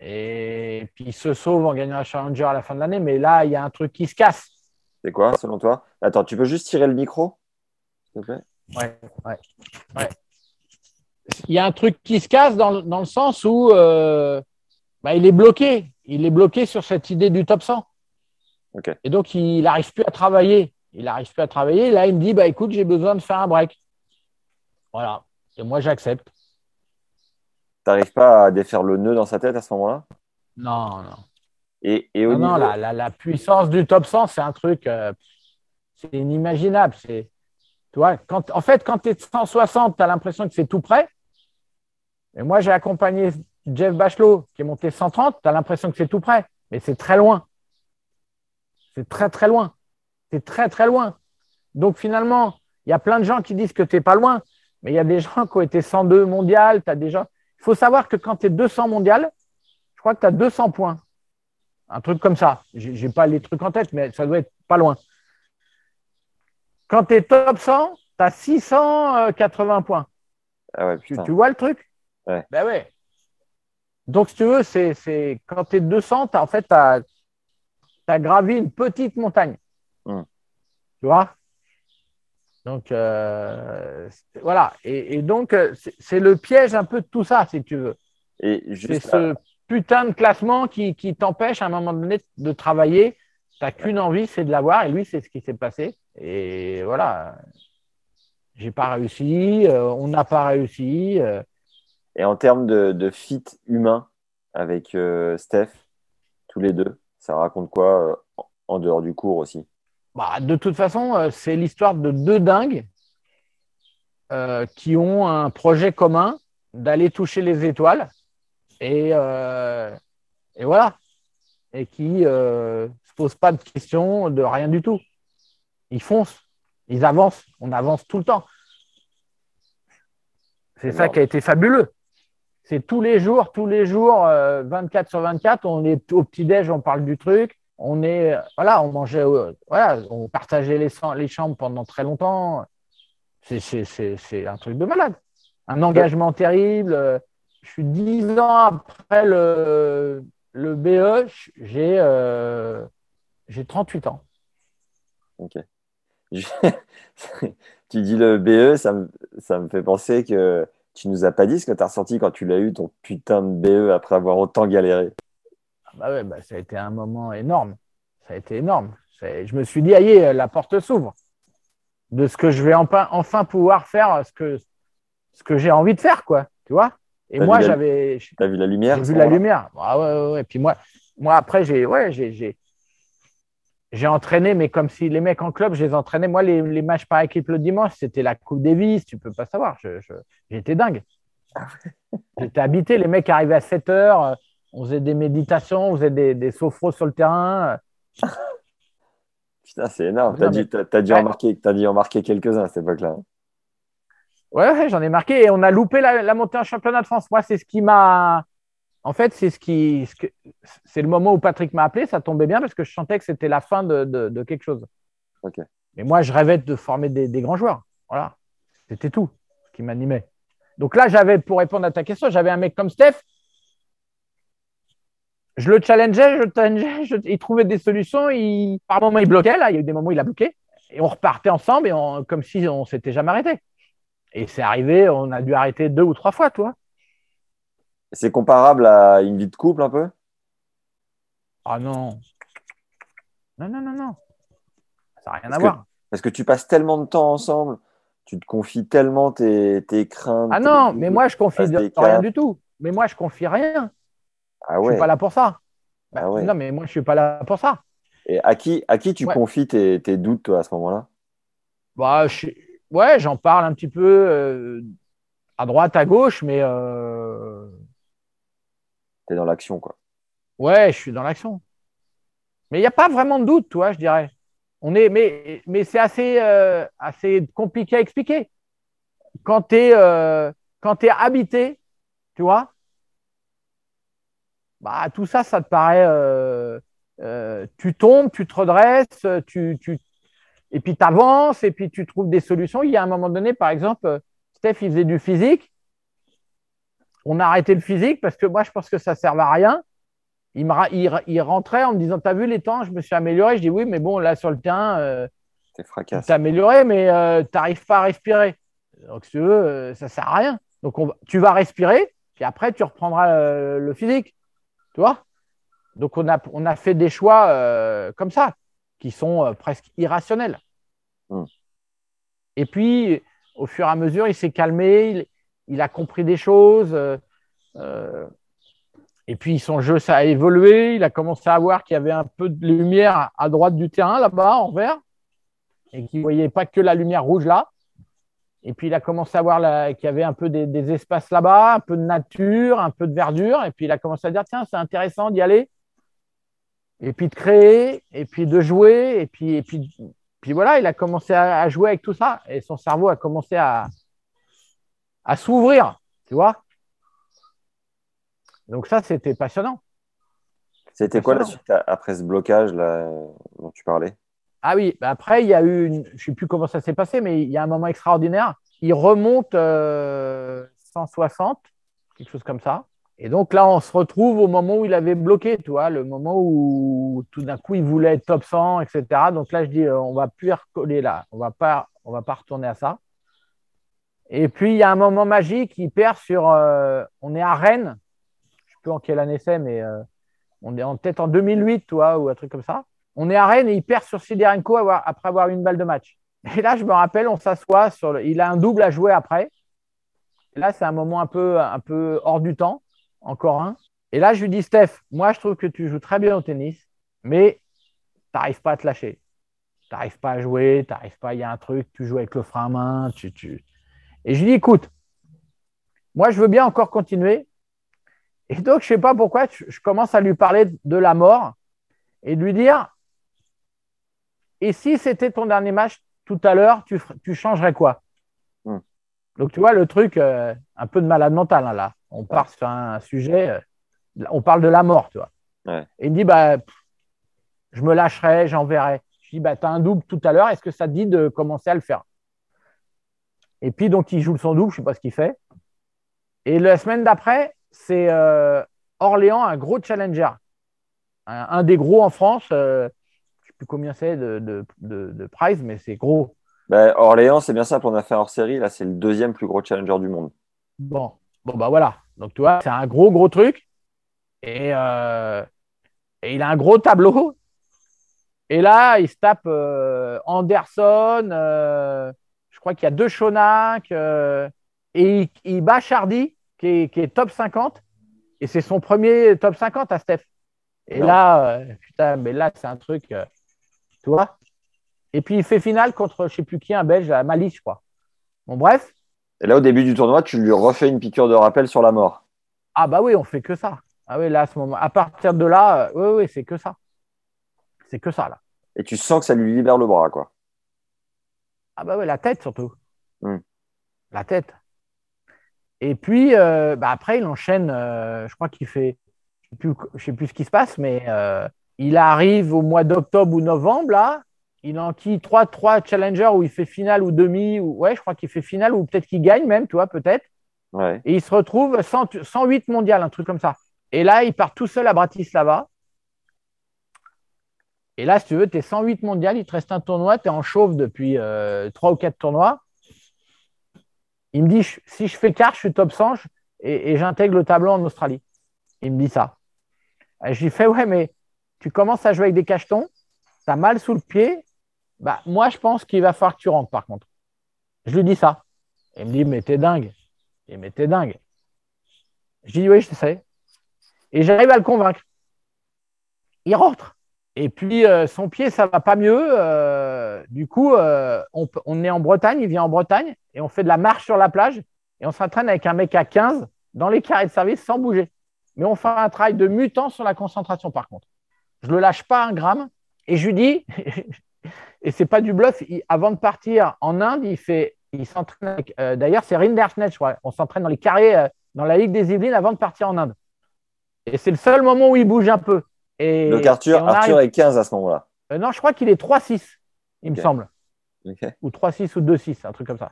Et puis il se sauve en gagnant un challenger à la fin de l'année. Mais là, il y a un truc qui se casse. C'est quoi, selon toi? Attends, tu peux juste tirer le micro S'il te plaît? Ouais, ouais, ouais. Il y a un truc qui se casse dans, le- dans le sens où euh, bah, il est bloqué. Il est bloqué sur cette idée du top 100. Ok. Et donc, il n'arrive plus à travailler. Il n'arrive plus à travailler. Là, il me dit bah, écoute, j'ai besoin de faire un break. Voilà. Et moi, j'accepte. T'arrives pas à défaire le nœud dans sa tête à ce moment-là? Non, non. Et, et au Non, non, la, la- la puissance du top 100, c'est un truc, euh, c'est inimaginable. C'est, tu vois, quand, en fait, quand tu es 160, tu as l'impression que c'est tout près. Et moi, j'ai accompagné Jeff Bachelot, qui est monté 130, tu as l'impression que c'est tout près. Mais c'est très loin. C'est très, très loin. C'est très, très loin. Donc, finalement, il y a plein de gens qui disent que tu n'es pas loin. Mais il y a des gens qui ont été 102 mondial. Tu as des gens. Il faut savoir que quand tu es 200 mondial, je crois que tu as 200 points. Un truc comme ça. Je n'ai pas les trucs en tête, mais ça doit être pas loin. Quand tu es top 100, tu as 680 points. Ah ouais, Tu, vois le truc? Ouais. Ben ouais. Donc, si tu veux, c'est, quand tu es 200, t'as- en fait, tu as, gravi une petite montagne. Hmm. Tu vois? Donc, euh, voilà. Et, et donc, euh, c'est, le piège un peu de tout ça, si tu veux. C'est ce putain de classement qui, qui t'empêche à un moment donné de travailler. Tu n'as qu'une envie, c'est de l'avoir. Et lui, c'est ce qui s'est passé. Et voilà. J'ai pas réussi. euh, on n'a pas réussi. euh, et en termes de, de fit humain avec Steph, tous les deux, ça raconte quoi en dehors du cours aussi? Bah, de toute façon, euh, c'est l'histoire de deux dingues euh, qui ont un projet commun d'aller toucher les étoiles. Et, euh, et voilà. Et qui ne se posent pas de questions de rien du tout. Ils foncent. Ils avancent, on avance tout le temps. C'est ça qui a été fabuleux. C'est tous les jours, tous les jours, euh, 24 sur 24, on est au petit-déj, on parle du truc. On est, euh, voilà, mangeait, euh, on partageait les, chambres pendant très longtemps. C'est- un truc de malade. Un engagement terrible. Euh, Je suis dix ans après le, BE, j'ai euh, j'ai 38 ans. Ok. Tu dis le BE, ça me, ça me fait penser que tu nous as pas dit ce que tu as ressenti quand tu l'as eu, ton putain de BE, après avoir autant galéré. Ah Bah ouais, bah ça a été un moment énorme. Ça a été énorme. Je me suis dit, aïe, la porte s'ouvre. De ce que je vais enfin, enfin pouvoir faire, ce que, ce que j'ai envie de faire, quoi. Tu vois Et moi, j'avais Tu as vu la lumière j'ai vu la lumière. Ah ouais, ouais, ouais. Puis moi, moi après, j'ai ouais, j'ai- entraîné, mais comme si les mecs en club, je les entraînais. Moi, les, les matchs par équipe le dimanche, c'était la Coupe Davis, tu peux pas savoir. Je- je- J'étais dingue. J'étais habité. Les mecs arrivaient à 7 heures, euh, on faisait des méditations, on faisait des, des sophros sur le terrain. Putain, c'est énorme. Tu as, mais- dû, Ouais. en marquer, t'as dû en marquer quelques-uns à cette époque-là. Ouais, ouais, j'en ai marqué et on a loupé la, la montée en championnat de France. Moi, c'est ce qui m'a. En fait, c'est ce qui. ce C'est le moment où Patrick m'a appelé. Ça tombait bien parce que je sentais que c'était la fin de, de- de quelque chose. Ok. Mais moi, je rêvais de former des, des grands joueurs. Voilà. C'était tout ce qui m'animait. Donc là, j'avais, pour répondre à ta question, j'avais un mec comme Steph. Je le challengeais, je le challengeais, je- il trouvait des solutions. Il, par moments, il bloquait. Là, il y a eu des moments où il a bloqué. Et on repartait ensemble et on- comme si on s'était jamais arrêté. Et c'est arrivé, on a dû arrêter deux ou trois fois, toi. C'est comparable à une vie de couple un peu? Ah non. Non, non, non, non. Ça n'a rien Parce à que- voir. Parce que tu passes tellement de temps ensemble, tu te confies tellement tes, tes craintes. Ah non, mais moi, je confie rien du tout. Mais moi, je confie rien. Ah Je ouais. suis pas là pour ça. Bah, Ah ouais. Non, mais moi, je suis pas là pour ça. Et à qui, à qui tu Ouais. confies tes, tes doutes, toi, à ce moment-là? Bah, je Ouais, j'en parle un petit peu euh, à droite, à gauche, mais euh, Tu es dans l'action, quoi. ouais, je suis dans l'action. Mais il n'y a pas vraiment de doute, toi, je dirais. On est, mais mais c'est assez, euh, assez compliqué à expliquer. Quand tu es, habité, tu vois, bah, tout ça, ça te paraît. euh, euh, tu tombes, tu te redresses, tu, tu, et puis tu avances, et puis tu trouves des solutions. Il y a un moment donné, par exemple, Steph, il faisait du physique. On a arrêté le physique parce que moi, je pense que ça ne servait à rien. Il, me ra- il, il rentrait en me disant T'as vu les temps, je me suis amélioré. Je dis Oui, mais bon, là, sur le terrain, euh, tu t'es amélioré, mais euh, tu n'arrives pas à respirer. Donc, si tu veux, euh, ça ne sert à rien. Donc, on tu vas respirer, puis après, tu reprendras le physique. Tu vois? Donc, on a, on a fait des choix euh, comme ça, qui sont euh, presque irrationnels. Hmm. Et puis, au fur et à mesure, il s'est calmé, il, il a compris des choses. euh, et puis, son jeu, ça a évolué. Il a commencé à voir qu'il y avait un peu de lumière à- à droite du terrain, là-bas, en vert, et qu'il ne voyait pas que la lumière rouge là. Et puis, il a commencé à voir qu'il y avait un peu des, des espaces là-bas, un peu de nature, un peu de verdure. Et puis, il a commencé à dire tiens, c'est intéressant d'y aller. Et puis, de créer, et puis de jouer. Et puis, et puis, puis voilà, il a commencé à, à jouer avec tout ça. Et son cerveau a commencé à, à s'ouvrir, tu vois. Donc, ça, c'était passionnant. C'était quoi la suite après ce blocage là, dont tu parlais? Ah oui, bah après, il y a eu, une, je ne sais plus comment ça s'est passé, mais il y a un moment extraordinaire. Il remonte euh, 160, quelque chose comme ça. Et donc là, on se retrouve au moment où il avait bloqué, tu vois, le moment où tout d'un coup, il voulait être top 100, etc. Donc là, je dis, euh, on va plus recoller là, on va pas, on va pas retourner à ça. Et puis, il y a un moment magique, il perd sur, euh, on est à Rennes, je ne sais plus en quelle année c'est, mais euh, on est en- peut-être en 2008, toi, ou un truc comme ça. On est à Rennes et il perd sur Siderenko après avoir eu une balle de match. Et là, je me rappelle, on s'assoit sur le. Il a un double à jouer après. Et là, c'est un moment un peu, un peu hors du temps, encore un. Et là, je lui dis, Steph, moi, je trouve que tu joues très bien au tennis, mais tu n'arrives pas à te lâcher. Tu n'arrives pas à jouer, tu n'arrives pas, il y a un truc, tu joues avec le frein à main. Et je lui dis, écoute, moi, je veux bien encore continuer. Et donc, je ne sais pas pourquoi, je commence à lui parler de la mort et de lui dire, et si c'était ton dernier match, tout à l'heure, tu, changerais quoi? Hmm. Donc, tu vois, le truc, euh, un peu de malade mental, hein, là. On part sur un sujet, euh, on parle de la mort, tu vois. Ouais. Et il me dit, bah, pff, je me lâcherai, j'enverrai. Je dis, bah, tu as un double tout à l'heure, est-ce que ça te dit de commencer à le faire? Et puis, donc, il joue son double, je ne sais pas ce qu'il fait. Et la semaine d'après, c'est euh, Orléans, un gros challenger. Un, un des gros en France. euh, plus combien c'est de, de, de, de prize, mais c'est gros. Ben, Orléans, c'est bien simple, on a fait hors série. Là, c'est le deuxième plus gros challenger du monde. Bon, bon bah voilà. Donc, tu vois, c'est un gros, gros truc. Et, euh, et il a un gros tableau. Et là, il se tape euh, Anderson. euh, je crois qu'il y a deux Shonak. et il, il bat Chardy, qui est, qui est top 50. Et c'est son premier top 50 à Steph. Et Non. là, putain, mais là, c'est un truc. Tu vois Et puis, il fait finale contre, je ne sais plus qui, un Belge, à Malice, je crois. Bon, bref. Et là, au début du tournoi, tu lui refais une piqûre de rappel sur la mort. Ah bah oui, on fait que ça. Ah oui, là, à ce moment, à partir de là, euh, oui, oui, c'est que ça. C'est que ça, là. Et tu sens que ça lui libère le bras, quoi. Ah bah oui, la tête surtout. Hmm. La tête. Et puis, euh, bah après, il enchaîne, euh, je crois qu'il fait, je ne sais, plus- je sais plus ce qui se passe, mais il arrive au mois d'octobre ou novembre, là, il enquille trois, trois challengers où il fait finale ou demi, ou ouais, je crois qu'il fait finale ou peut-être qu'il gagne même, tu vois, peut-être. Ouais. Et il se retrouve 100 108 mondial, un truc comme ça. Et là, il part tout seul à Bratislava. Et là, si tu veux, tu es 108 mondial, il te reste un tournoi, tu es en chauve depuis euh, 3 ou 4 tournois. Il me dit, si je fais quart, je suis top 100 je- et, et j'intègre le tableau en Australie. Il me dit ça. Lui fais, ouais, mais tu commences à jouer avec des cachetons, tu as mal sous le pied. Bah, moi, je pense qu'il va falloir que tu rentres, par contre. Je lui dis ça. Il me dit, mais t'es dingue. Et mais t'es dingue. Je dis oui, je sais. Et j'arrive à le convaincre. Il rentre. Et puis euh, son pied, ça va pas mieux. Euh, du coup, euh, on, on est en Bretagne, il vient en Bretagne et on fait de la marche sur la plage et on s'entraîne avec un mec à 15 dans les carrés de service sans bouger. Mais on fait un travail de mutant sur la concentration par contre. Je le lâche pas un gramme et je lui dis, et c'est pas du bluff, il- avant de partir en Inde, il fait, il s'entraîne avec, euh, d'ailleurs c'est Rindersnet, je crois. On s'entraîne dans les carrés, euh, dans la Ligue des Yvelines avant de partir en Inde. Et c'est le seul moment où il bouge un peu. Et, Donc Arthur, on Arthur arrive- est 15 à ce moment-là. Euh, non, je crois qu'il est 3-6, il me semble. Ou 3-6 ou 2-6, un truc comme ça.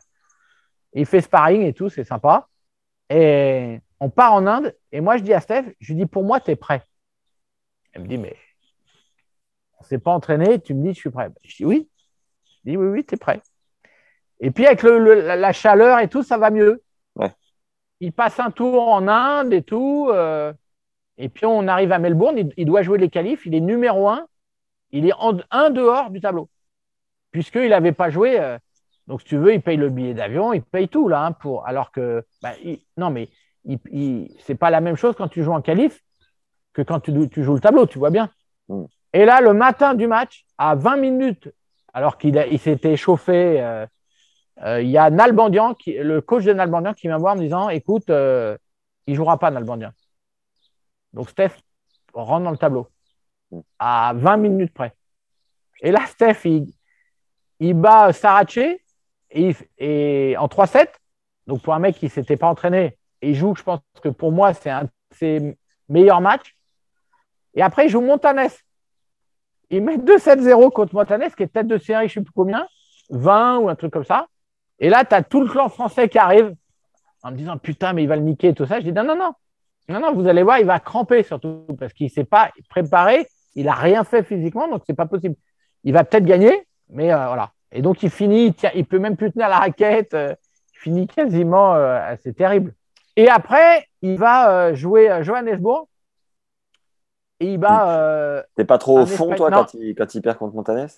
Et il fait sparring et tout, c'est sympa. Et on part en Inde. Et moi, je dis à Steph, je lui dis, pour moi, tu es prêt. Elle me dit, mais on ne s'est pas entraîné, tu me dis, je suis prêt. Je dis, oui. Je dis, oui, oui, tu es prêt. Et puis, avec le- le- la- chaleur et tout, ça va mieux. Ouais. Il passe un tour en Inde et tout. euh, et puis, on arrive à Melbourne. Il, il doit jouer les qualifs. Il est numéro un. Il est en, un dehors du tableau. Puisqu'il n'avait pas joué. euh, donc, si tu veux, il paye le billet d'avion, il paye tout, là. hein, pour, alors que. bah, il- non, mais c'est pas la même chose quand tu joues en qualif que quand tu, tu joues le tableau, tu vois bien. Mm. Et là, le matin du match, à 20 minutes, alors qu'il s'était échauffé, euh, euh, il y a Nalbandian, le coach de Nalbandian, qui vient voir en me disant Écoute, euh, il ne jouera pas Nalbandian. Donc, Steph rentre dans le tableau à 20 minutes près. Et là, Steph, il, bat Sarache et, en 3-7. Donc, pour un mec qui ne s'était pas entraîné, il joue, je pense que pour moi, c'est un de ses meilleurs matchs. Et après, il joue Montanes. Il met 2-7-0 contre Montanes, qui est tête de série, je ne sais plus combien, 20 ou un truc comme ça. Et là, tu as tout le clan français qui arrive en me disant Putain, mais il va le niquer et tout ça. Je dis Non, non, non. Non, non, vous allez voir, il va cramper surtout parce qu'il ne s'est pas préparé. Il n'a rien fait physiquement, donc c'est pas possible. Il va peut-être gagner, mais euh, voilà. Et donc, il finit, il, il peut même plus tenir la raquette. euh, il finit quasiment. euh, c'est terrible. Et après, il va euh, jouer à Johannesburg. Et il bat. euh, T'es pas trop au fond, toi, quand il, quand il perd contre Montanes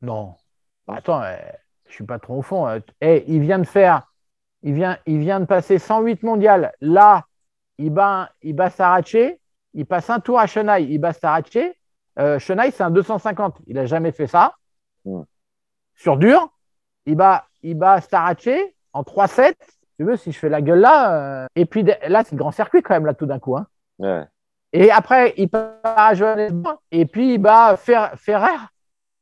Non. Attends, euh, je suis pas trop au fond. euh. Eh, il vient de faire, il vient, il vient de passer 108 mondial. Là, il bat, il bat Sarache. Il passe un tour à Chennai. Il bat Sarache. Euh, Chennai, c'est un 250. Il a jamais fait ça. Mm. Sur dur, il bat, il bat Sarache en 3-7. Tu veux, si je fais la gueule là. euh, Et puis là, c'est le grand circuit quand même, là, tout d'un coup. hein. Ouais. Et après, il part à Johannesburg et puis il bat Fer- Ferrer.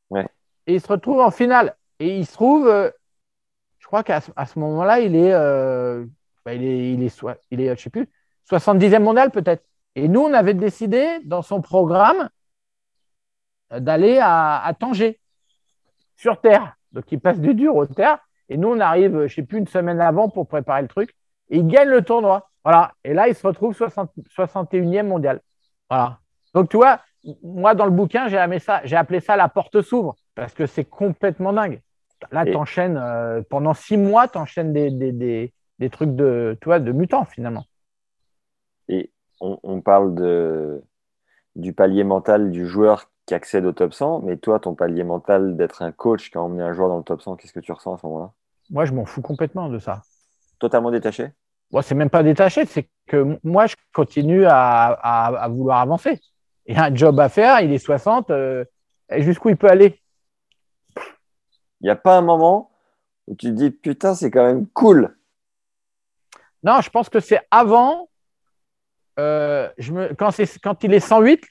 Ouais. Et il se retrouve en finale. Et il se trouve, euh, je crois qu'à ce- ce moment-là, il est, euh, bah, il est, il est, il est, je sais plus, 70e mondial peut-être. Et nous, on avait décidé dans son programme d'aller à, à Tanger, sur Terre. Donc, il passe du dur au Terre. Et nous, on arrive, je ne sais plus, une semaine avant pour préparer le truc. Et il gagne le tournoi. Voilà. Et là, il se retrouve 60 61e mondial. Voilà. Donc, tu vois, moi, dans le bouquin, j'ai appelé ça, j'ai appelé ça la porte s'ouvre parce que c'est complètement dingue. Là, tu enchaînes pendant six mois, tu enchaînes des, des, des, des trucs de, tu vois, de mutants finalement. Et on, on parle de, du palier mental du joueur qui accède au top 100, mais toi, ton palier mental d'être un coach qui a emmené un joueur dans le top 100, qu'est-ce que tu ressens à ce moment-là? Moi, je m'en fous complètement de ça. Totalement détaché? Bon, c'est même pas détaché, c'est que moi, je continue à, à, à vouloir avancer. Il y a un job à faire, il est 60, euh, jusqu'où il peut aller? Il n'y a pas un moment où tu te dis putain, c'est quand même cool. Non, je pense que c'est avant, euh, je me, quand, c'est- quand il est 108,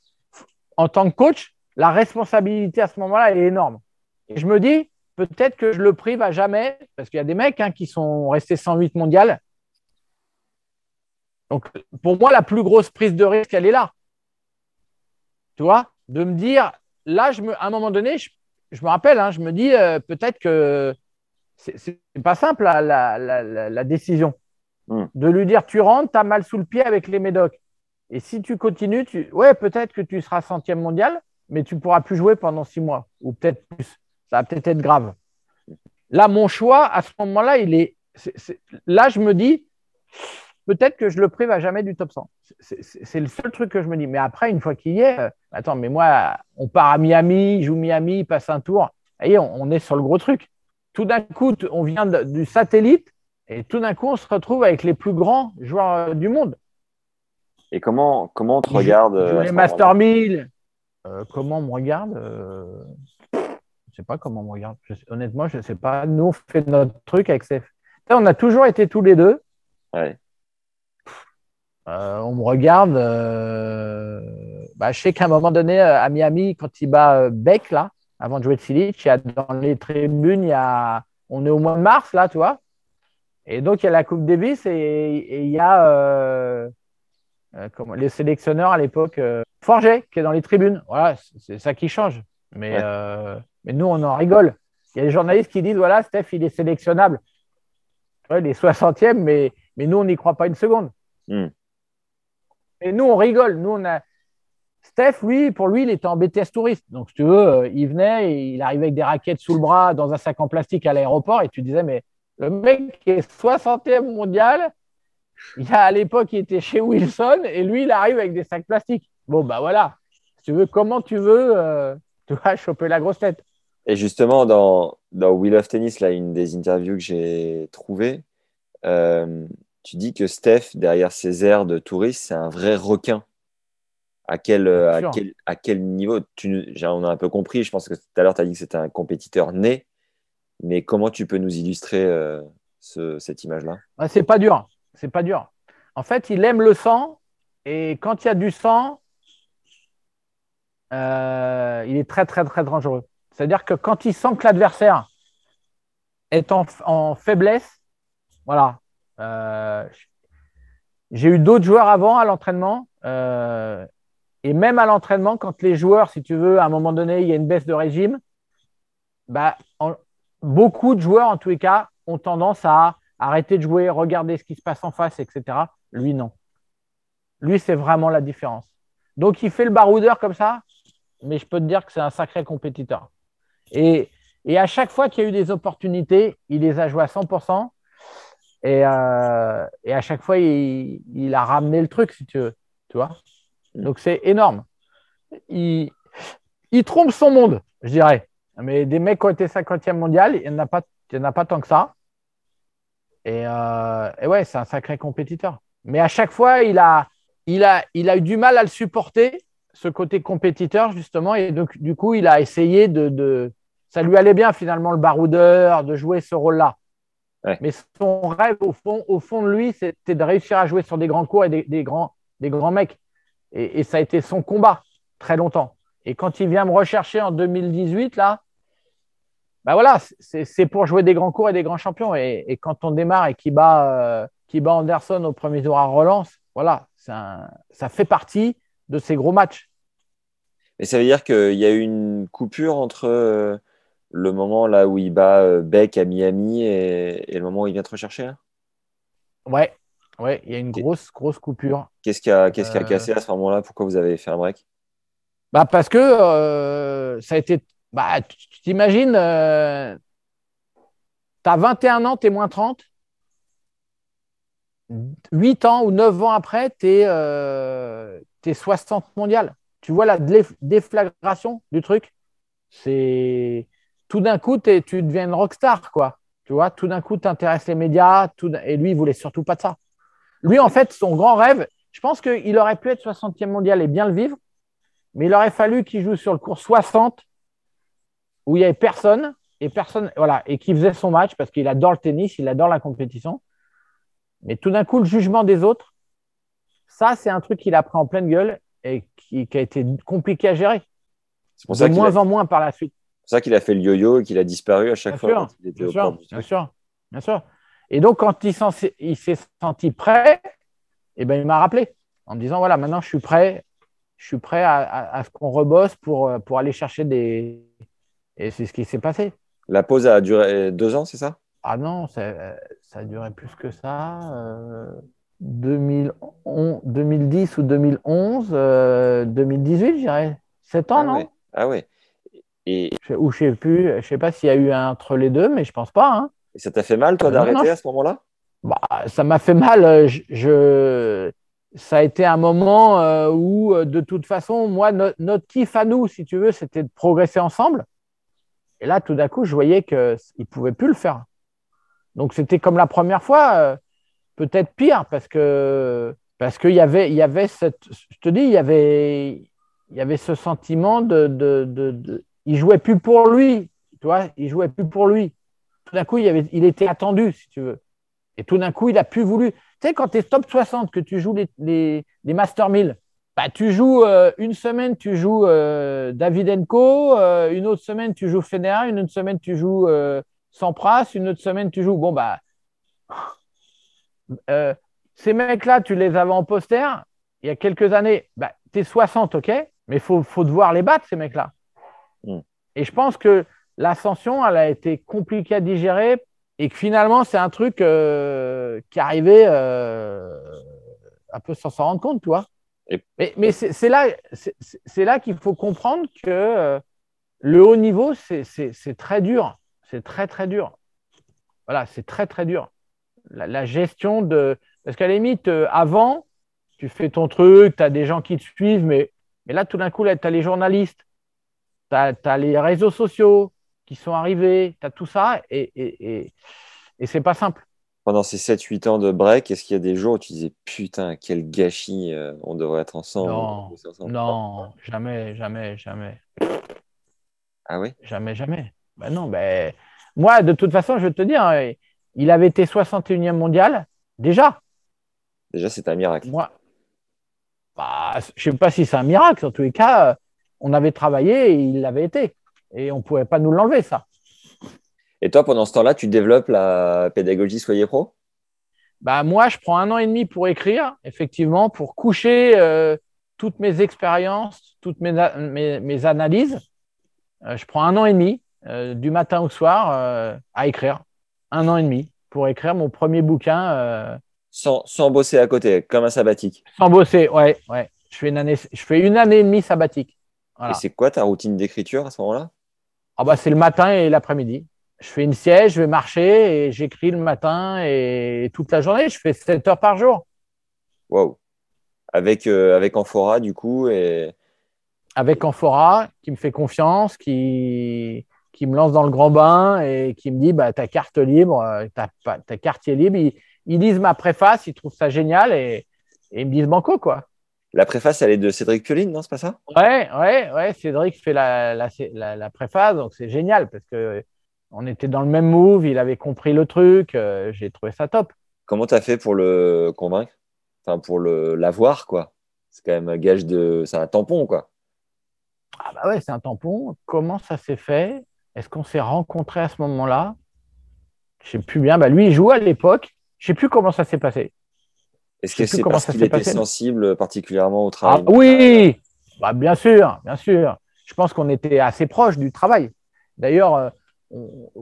en tant que coach, la responsabilité à ce moment-là elle est énorme. Et je me dis, peut-être que je le prive à jamais, parce qu'il y a des mecs hein, qui sont restés 108 mondial. Donc, pour moi, la plus grosse prise de risque, elle est là. Tu vois, de me dire, là, je me, à un moment donné, je, je me rappelle, hein, je me dis, euh, peut-être que c'est pas simple la, la, la, décision Hmm. de lui dire tu rentres, tu as mal sous le pied avec les médocs. Et si tu continues, tu... ouais, peut-être que tu seras centième mondial, mais tu ne pourras plus jouer pendant six mois, ou peut-être plus. Ça va peut-être être grave. Là, mon choix, à ce moment-là, il est. Là, je me dis, peut-être que je le prive à jamais du top 100. C'est- le seul truc que je me dis. Mais après, une fois qu'il y est, euh, attends, mais moi, on part à Miami, il joue Miami, il passe un tour. Est, on, on est sur le gros truc. Tout d'un coup, on vient de- du satellite et tout d'un coup, on se retrouve avec les plus grands joueurs euh, du monde. Et comment, comment on te regarde euh, les Master moment-là 1000. Euh, comment on me regarde Je ne sais pas comment on me regarde. Je sais- honnêtement, je ne sais pas. Nous, on fait notre truc avec CF. On a toujours été tous les deux. Ouais. Euh, on me regarde. euh, bah, je sais qu'à un moment donné, euh, à Miami, quand il bat Beck, là, avant de jouer de Silic, il y a dans les tribunes, il y a... on est au mois de mars, là, tu vois. Et donc, il y a la Coupe Davis et, et il y a euh, euh, comment, les sélectionneurs à l'époque, euh, Forget, qui est dans les tribunes. Voilà, c'est- ça qui change. Mais, Ouais. mais nous, on en rigole. Il y a des journalistes qui disent voilà, Steph, il est sélectionnable. Ouais, il est 60e, mais, mais nous, on n'y croit pas une seconde. Hmm. Et nous, on rigole. Nous, on a. Steph, lui, pour lui, il était en BTS touriste. Donc, si tu veux, euh, il venait, il arrivait avec des raquettes sous le bras dans un sac en plastique à l'aéroport, et tu disais, mais le mec qui est 60e mondial, il a à l'époque, il était chez Wilson, et lui, il arrive avec des sacs plastiques. Bon, bah voilà. Si tu veux, comment tu veux, euh, tu vas choper la grosse tête. Et justement, dans, dans Wheel of Tennis, là, une des interviews que j'ai trouvées, euh, tu dis que Steph, derrière ses airs de touriste, c'est un vrai requin. À quel, euh, à quel, à quel niveau tu, On a un peu compris, je pense que tout à l'heure, tu as dit que c'était un compétiteur né, mais comment tu peux nous illustrer euh, ce- cette image-là? Ah, c'est pas dur. C'est pas dur. En fait, il aime le sang, et quand il y a du sang, euh, il est très, très, très dangereux. C'est-à-dire que quand il sent que l'adversaire est en, en faiblesse, voilà. Euh, j'ai eu d'autres joueurs avant à l'entraînement, euh, et même à l'entraînement, quand les joueurs, si tu veux, à un moment donné, il y a une baisse de régime, bah, beaucoup de joueurs, en tous les cas, ont tendance à arrêter de jouer, regarder ce qui se passe en face, etc. Lui, non. Lui, c'est vraiment la différence. Donc, il fait le baroudeur comme ça, mais je peux te dire que c'est un sacré compétiteur. Et, et à chaque fois qu'il y a eu des opportunités, il les a jouées à 100%. Et, euh, et à chaque fois, il, il a ramené le truc, si tu veux. Tu vois Donc, c'est énorme. Il, il trompe son monde, je dirais. Mais des mecs qui ont été 50e mondial, il n'y en, a pas- il en a pas tant que ça. Et, euh, et ouais, c'est un sacré compétiteur. Mais à chaque fois, il a, il, a, il a eu du mal à le supporter, ce côté compétiteur, justement. Et donc, du coup, il a essayé de, de- Ça lui allait bien, finalement, le baroudeur, de jouer ce rôle-là. Ouais. Mais son rêve, au fond, au fond de lui, c'était de réussir à jouer sur des grands cours et des, des grands, des grands mecs. Et, et ça a été son combat très longtemps. Et quand il vient me rechercher en 2018, là, bah voilà, c'est pour jouer des grands cours et des grands champions. Et, et quand on démarre et qui bat, euh, qui bat Anderson au premier tour à relance, voilà, un, ça fait partie de ces gros matchs. Mais ça veut dire qu'il y a eu une coupure entre euh, le moment là où il bat euh, Beck à Miami et, et, le moment où il vient te rechercher là? Ouais, ouais, il y a une grosse, grosse coupure. Qu'est-ce qui a, a cassé à ce moment-là? Pourquoi vous avez fait un break? Bah Parce que euh, ça a été. Bah, tu t'imagines, euh, tu as 21 ans, tu es moins 30. 8 ans ou 9 ans après, tu es, euh, 60 mondial. Tu vois la déflagration du truc? C'est tout d'un coup, tu deviens une rockstar, quoi. Tu vois, tout d'un coup, tu intéresses les médias, tout, et lui, il voulait surtout pas de ça. Lui, en fait, son grand rêve, je pense qu'il aurait pu être 60e mondial et bien le vivre, mais il aurait fallu qu'il joue sur le cours 60 où il n'y avait personne et personne, voilà, et qui faisait son match parce qu'il adore le tennis, il adore la compétition. Mais tout d'un coup, le jugement des autres, ça, c'est un truc qu'il a pris en pleine gueule et qui, a été compliqué à gérer. C'est pour de moins en moins par la suite. C'est ça qu'il a fait le yo-yo et qu'il a disparu à chaque fois. bien, sûr, bien, sûr, bien sûr. Et donc, quand il s'est senti prêt, eh ben, il m'a rappelé en me disant voilà, maintenant je suis prêt, je suis prêt à, ce qu'on rebosse pour, pour aller chercher des. Et c'est ce qui s'est passé. La pause a duré deux ans, c'est ça? Ah non, ça, ça, a duré plus que ça. Euh, 2010 ou 2011, 2018, euh, je dirais. Sept ans, ah non? Ah oui. Et... Ou je sais plus, je sais pas s'il y a eu un entre les deux, mais je pense pas. Hein. Et ça t'a fait mal, toi, d'arrêter à ce moment-là? Bah, Ça m'a fait mal. Euh, je, Ça a été un moment euh, où, de toute façon, moi, notre kiff à nous, si tu veux, c'était de progresser ensemble. Et là, tout d'un coup, je voyais qu'il ne pouvait plus le faire. Donc, c'était comme la première fois peut-être pire parce que parce qu'il y avait il y avait cette je te dis il y avait il y avait ce sentiment de, de, de, il jouait plus pour lui tu vois il jouait plus pour lui tout d'un coup il avait il était attendu si tu veux et tout d'un coup il a plus voulu tu sais quand tu es top 60 que tu joues les, les, Master 1000 bah, tu joues euh, une semaine tu joues euh, Davidenko euh, une autre semaine tu joues Federer une autre semaine tu joues Sampras une autre semaine tu joues bon bah euh, ces mecs-là, tu les avais en poster il y a quelques années. Bah, tu es 60, ok, mais il faut, faut devoir les battre, ces mecs-là. Mm. Et je pense que l'ascension, elle a été compliquée à digérer et que finalement, c'est un truc euh, qui arrivait euh, un peu sans s'en rendre compte, tu vois. Mais, mais c'est là, c'est là qu'il faut comprendre que le haut niveau, c'est très dur. C'est très, très dur. Voilà, c'est très, très dur la, gestion de. Parce qu'à la limite, euh, avant, tu fais ton truc, tu as des gens qui te suivent, mais, mais là, tout d'un coup, tu as les journalistes, tu as, les réseaux sociaux qui sont arrivés, tu as tout ça, et, et, et, c'est pas simple. Pendant ces 7-8 ans de break, est-ce qu'il y a des jours où tu disais putain, quel gâchis, euh, on devrait être ensemble Non, non jamais, jamais, jamais. Ah oui Jamais, jamais. Ben non, ben, moi, de toute façon, je veux te dire, hein, il avait été 61e mondial, déjà. Déjà, c'est un miracle. Moi, bah, je ne sais pas si c'est un miracle. En tous les cas, euh, on avait travaillé et il l'avait été. Et on ne pouvait pas nous l'enlever, ça. Et toi, pendant ce temps-là, tu développes la pédagogie Soyez Pro? Bah, Moi, je prends un an et demi pour écrire, effectivement, pour coucher euh, toutes mes expériences, toutes mes, mes, analyses. Euh, je prends un an et demi, du matin au soir, à écrire un an et demi pour écrire mon premier bouquin. Euh, sans, sans, bosser à côté, comme un sabbatique. Sans bosser, ouais, ouais. Je fais une année, je fais une année et demie sabbatique. Et c'est quoi ta routine d'écriture à ce moment-là? Ah bah, C'est le matin et l'après-midi. Je fais une siège, je vais marcher et j'écris le matin et toute la journée. Je fais 7 heures par jour. Wow. Avec, euh, avec Amphora, du coup et... Avec Amphora, qui me fait confiance, qui, qui me lance dans le grand bain et qui me dit bah, ta carte libre, euh, ta, ta quartier libre. Ils, lisent ma préface, ils trouvent ça génial et, ils me disent banco, quoi. La préface, elle est de Cédric Pioline, non C'est pas ça? Ouais, ouais, ouais. Cédric fait la, la, la, préface, donc c'est génial parce que on était dans le même move, il avait compris le truc, euh, j'ai trouvé ça top. Comment tu as fait pour le convaincre? Enfin, pour l'avoir, quoi C'est quand même un gage de. C'est un tampon, quoi. Ah bah ouais, c'est un tampon. Comment ça s'est fait? Est-ce qu'on s'est rencontrés à ce moment-là? Je ne sais plus bien. Bah, lui, il jouait à l'époque. Je ne sais plus comment ça s'est passé. Est-ce que c'est parce qu'il était passé, sensible particulièrement au ah, travail Oui, bah, bien sûr, bien sûr. Je pense qu'on était assez proche du travail. D'ailleurs, euh,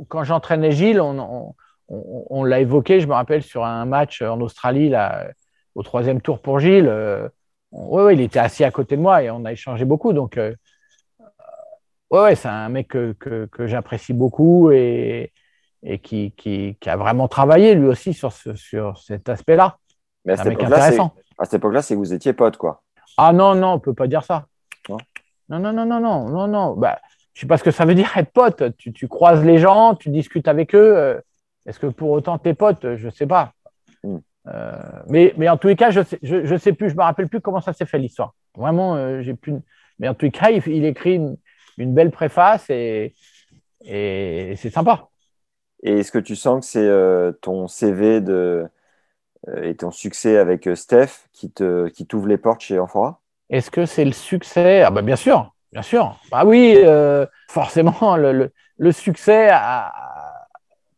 quand j'entraînais Gilles, on, on, l'a évoqué, je me rappelle, sur un match en Australie, là, au troisième tour pour Gilles. Euh, oui, il était assis à côté de moi et on a échangé beaucoup. Donc, euh, ouais, c'est un mec que, que, j'apprécie beaucoup et, et qui, qui, a vraiment travaillé lui aussi sur, ce, sur cet aspect-là. Mais à cette époque-là, à cette époque-là, c'est que vous étiez potes, quoi. Ah non, non, on peut pas dire ça. Non, non, non, non, non, non, non, non. Bah, je sais pas ce que ça veut dire être pote. Tu, tu croises les gens, tu discutes avec eux. Euh, est-ce que pour autant tes potes Je ne sais pas. Hmm. Euh, mais, mais en tous les cas, je ne sais, je, sais plus, je me rappelle plus comment ça s'est fait l'histoire. Vraiment, euh, j'ai plus. Mais en tous les cas, il, écrit une, belle préface et, et c'est sympa. Et est-ce que tu sens que c'est euh, ton CV de, et ton succès avec Steph qui te qui t'ouvre les portes chez Amphora Est-ce que c'est le succès? Ah bah bien sûr, bien sûr. Bah oui, forcément, le, succès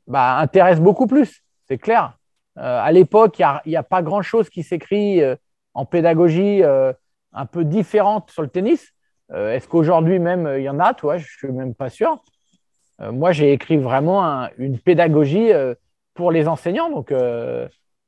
bah, intéresse beaucoup plus, c'est clair. Euh, à l'époque, il n'y a, pas grand-chose qui s'écrit euh, en pédagogie euh, un peu différente sur le tennis. Est-ce qu'aujourd'hui même il y en a? Toi, je suis même pas sûr. moi, j'ai écrit vraiment une pédagogie pour les enseignants, donc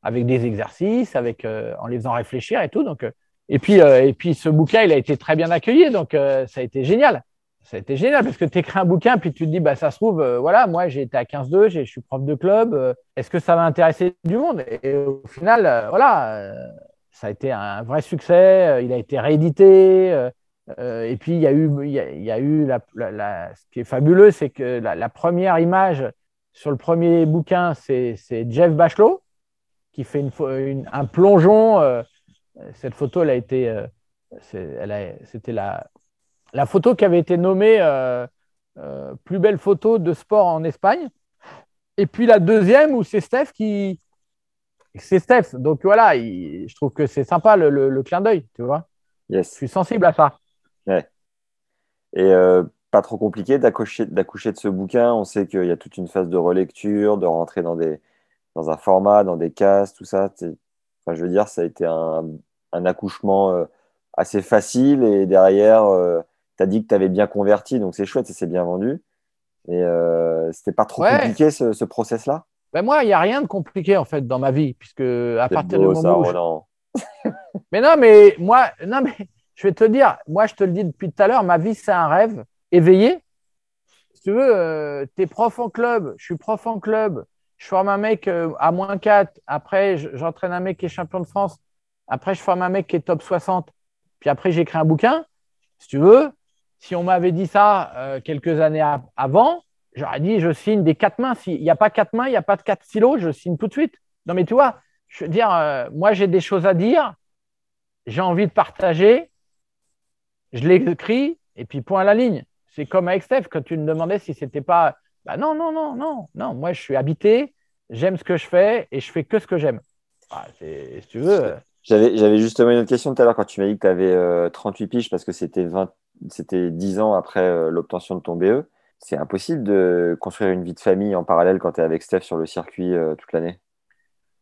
avec des exercices, avec en les faisant réfléchir et tout. Donc, et puis, et puis, ce bouquin, il a été très bien accueilli, donc ça a été génial ça a été génial parce que tu écris un bouquin, puis tu te dis, bah, ça se trouve, euh, voilà, moi j'ai été à 15-2, je suis prof de club, euh, est-ce que ça va intéresser du monde? Et au final, euh, voilà, ça a été un vrai succès, il a été réédité. et puis il y a eu, il y a, eu la, ce qui est fabuleux, c'est que la, première image sur le premier bouquin, c'est Jeff Bachelot qui fait une, un plongeon. cette photo, elle a été, c'était la, la photo qui avait été nommée euh, euh, plus belle photo de sport en Espagne. Et puis la deuxième où c'est Steph qui. C'est Steph. Donc voilà, je trouve que c'est sympa le, clin d'œil, tu vois. Yes. Je suis sensible à ça. Ouais. Et euh, pas trop compliqué d'accoucher de ce bouquin. On sait qu'il y a toute une phase de relecture, de rentrer dans, des, dans un format, dans des cases, tout ça. Enfin, je veux dire, ça a été un, accouchement assez facile et derrière, tu as dit que tu avais bien converti, donc c'est chouette, ça s'est bien vendu. Et euh, c'était pas trop compliqué ce, process-là? Ben Moi, il n'y a rien de compliqué en fait dans ma vie, puisque à partir du moment où. mais non, mais moi, non, mais je vais te dire, moi, je te le dis depuis tout à l'heure, ma vie, c'est un rêve éveillé. Si tu veux, euh, tu es prof en club, je suis prof en club, je forme un mec euh, à moins 4, après, j'entraîne un mec qui est champion de France, après, je forme un mec qui est top 60, puis après, j'écris un bouquin. Si tu veux, si on m'avait dit ça euh, quelques années avant, j'aurais dit je signe des quatre mains. S'il n'y a pas quatre mains, il n'y a pas de quatre stylos, je signe tout de suite. Non, mais tu vois, je veux dire, euh, moi j'ai des choses à dire, j'ai envie de partager, je l'écris, et puis point à la ligne. C'est comme avec Steph, quand tu me demandais si c'était pas. Bah non, non, non, non, non. Moi, je suis habité, j'aime ce que je fais et je fais que ce que j'aime. Ah, si tu veux. J'avais justement une autre question tout à l'heure quand tu m'as dit que tu avais 38 piges parce que c'était 20, c'était dix ans après euh, l'obtention de ton BE. C'est impossible de construire une vie de famille en parallèle quand tu es avec Steph sur le circuit euh, toute l'année.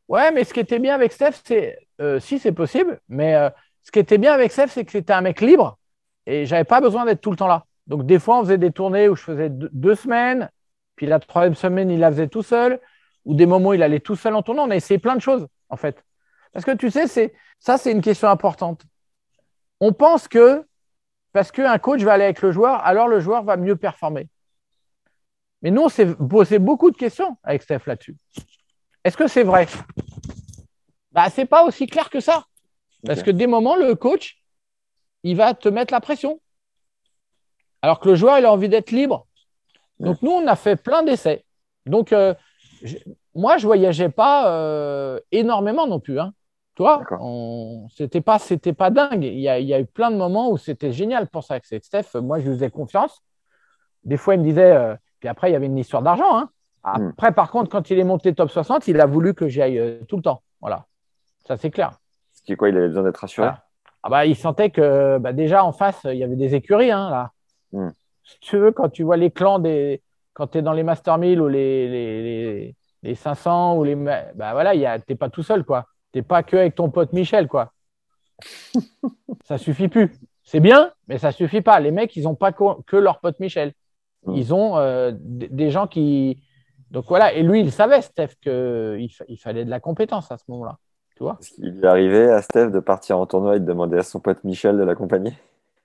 Ouais, mais ce qui était bien avec Steph, c'est euh, si c'est possible, mais ce qui était bien avec Steph, c'est que c'était un mec libre et j'avais pas besoin d'être tout le temps là. Donc des fois, on faisait des tournées où je faisais deux, semaines, puis la troisième semaine, il la faisait tout seul, ou des moments il allait tout seul en tournant. On a essayé plein de choses, en fait. Parce que tu sais, c'est ça, c'est une question importante. On pense que parce qu'un coach va aller avec le joueur, alors le joueur va mieux performer. Mais nous, on s'est posé beaucoup de questions avec Steph là-dessus. Est-ce que c'est vrai? Bah, Ce n'est pas aussi clair que ça. Parce que des moments, le coach, il va te mettre la pression. Alors que le joueur, il a envie d'être libre. Donc, nous, on a fait plein d'essais. Donc, euh, moi, je ne voyageais pas euh, énormément non plus. Hein. Toi, c'était pas, c'était pas dingue. Il y, a, eu plein de moments où c'était génial pour ça. C'est Steph, moi, je lui faisais confiance. Des fois, il me disait, euh, puis après, il y avait une histoire d'argent. Hein. Hmm. Après, par contre, quand il est monté top 60, il a voulu que j'y aille euh, tout le temps. Voilà. Ça, c'est clair. Ce qui est quoi Il avait besoin d'être rassuré ah bah, Il sentait que bah, déjà en face, il y avait des écuries. Hein, là. Hmm. Si tu veux, quand tu vois les clans des, quand tu es dans les Master 1000 ou les, les, les, les 500 ou les. Bah voilà, y a- t'es pas tout seul, quoi. T'es pas que avec ton pote Michel, quoi. ça suffit plus. C'est bien, mais ça suffit pas. Les mecs, ils ont pas que leur pote Michel. Ils ont euh, des gens qui. Donc voilà, et lui, il savait, Steph, qu'il fa- il fallait de la compétence à ce moment-là. Tu vois Il lui est arrivé à Steph de partir en tournoi et de demander à son pote Michel de l'accompagner?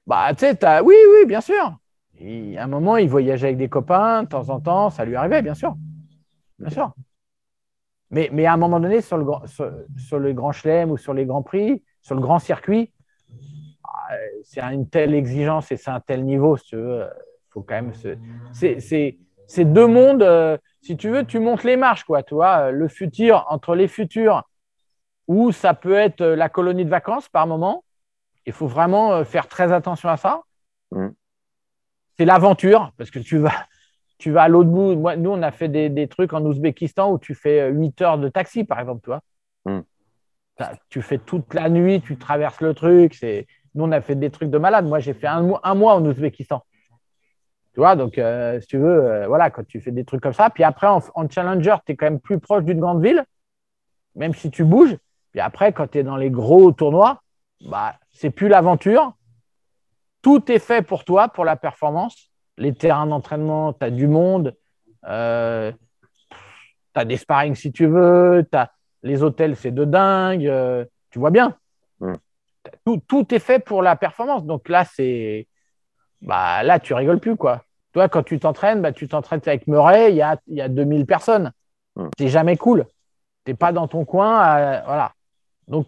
Bah, tu sais, oui, oui, bien sûr. À un moment, il voyageait avec des copains, de temps en temps, ça lui arrivait, bien sûr. Bien sûr. Mais, à un moment donné, sur le, grand- sur, Grand Chelem ou sur les Grands Prix, sur le grand circuit, ah, c'est une telle exigence et c'est un tel niveau, si euh, faut quand même se... c'est, deux mondes. euh, si tu veux, tu montes les marches, quoi. Euh, le futur, entre les futurs, où ça peut être euh, la colonie de vacances par moment, il faut vraiment euh, faire très attention à ça. Mm. C'est l'aventure, parce que tu vas, tu vas à l'autre bout. Moi, nous, on a fait des, des trucs en Ouzbékistan où tu fais 8 heures de taxi, par exemple, tu vois. Mm. T'as- Tu fais toute la nuit, tu traverses le truc. C'est... Nous, on a fait des trucs de malade. Moi, j'ai fait un, mois- un mois en Ouzbékistan. Tu vois, donc, euh, si tu veux, euh, voilà, quand tu fais des trucs comme ça. Puis après, en, en challenger, tu es quand même plus proche d'une grande ville, même si tu bouges. Puis après, quand tu es dans les gros tournois, bah, c'est plus l'aventure. Tout est fait pour toi, pour la performance. Les terrains d'entraînement, tu as du monde. Euh, tu as des sparring si tu veux. t'as- Les hôtels, c'est de dingue. euh, tu vois bien. Mm. Tout, tout est fait pour la performance. Donc là, c'est. Bah, là, tu rigoles plus, quoi. Toi, quand tu t'entraînes, bah, tu t'entraînes avec Murray, il y a, il y a 2000 personnes. Mm. C'est jamais cool. Tu n'es pas dans ton coin. à- voilà. Donc,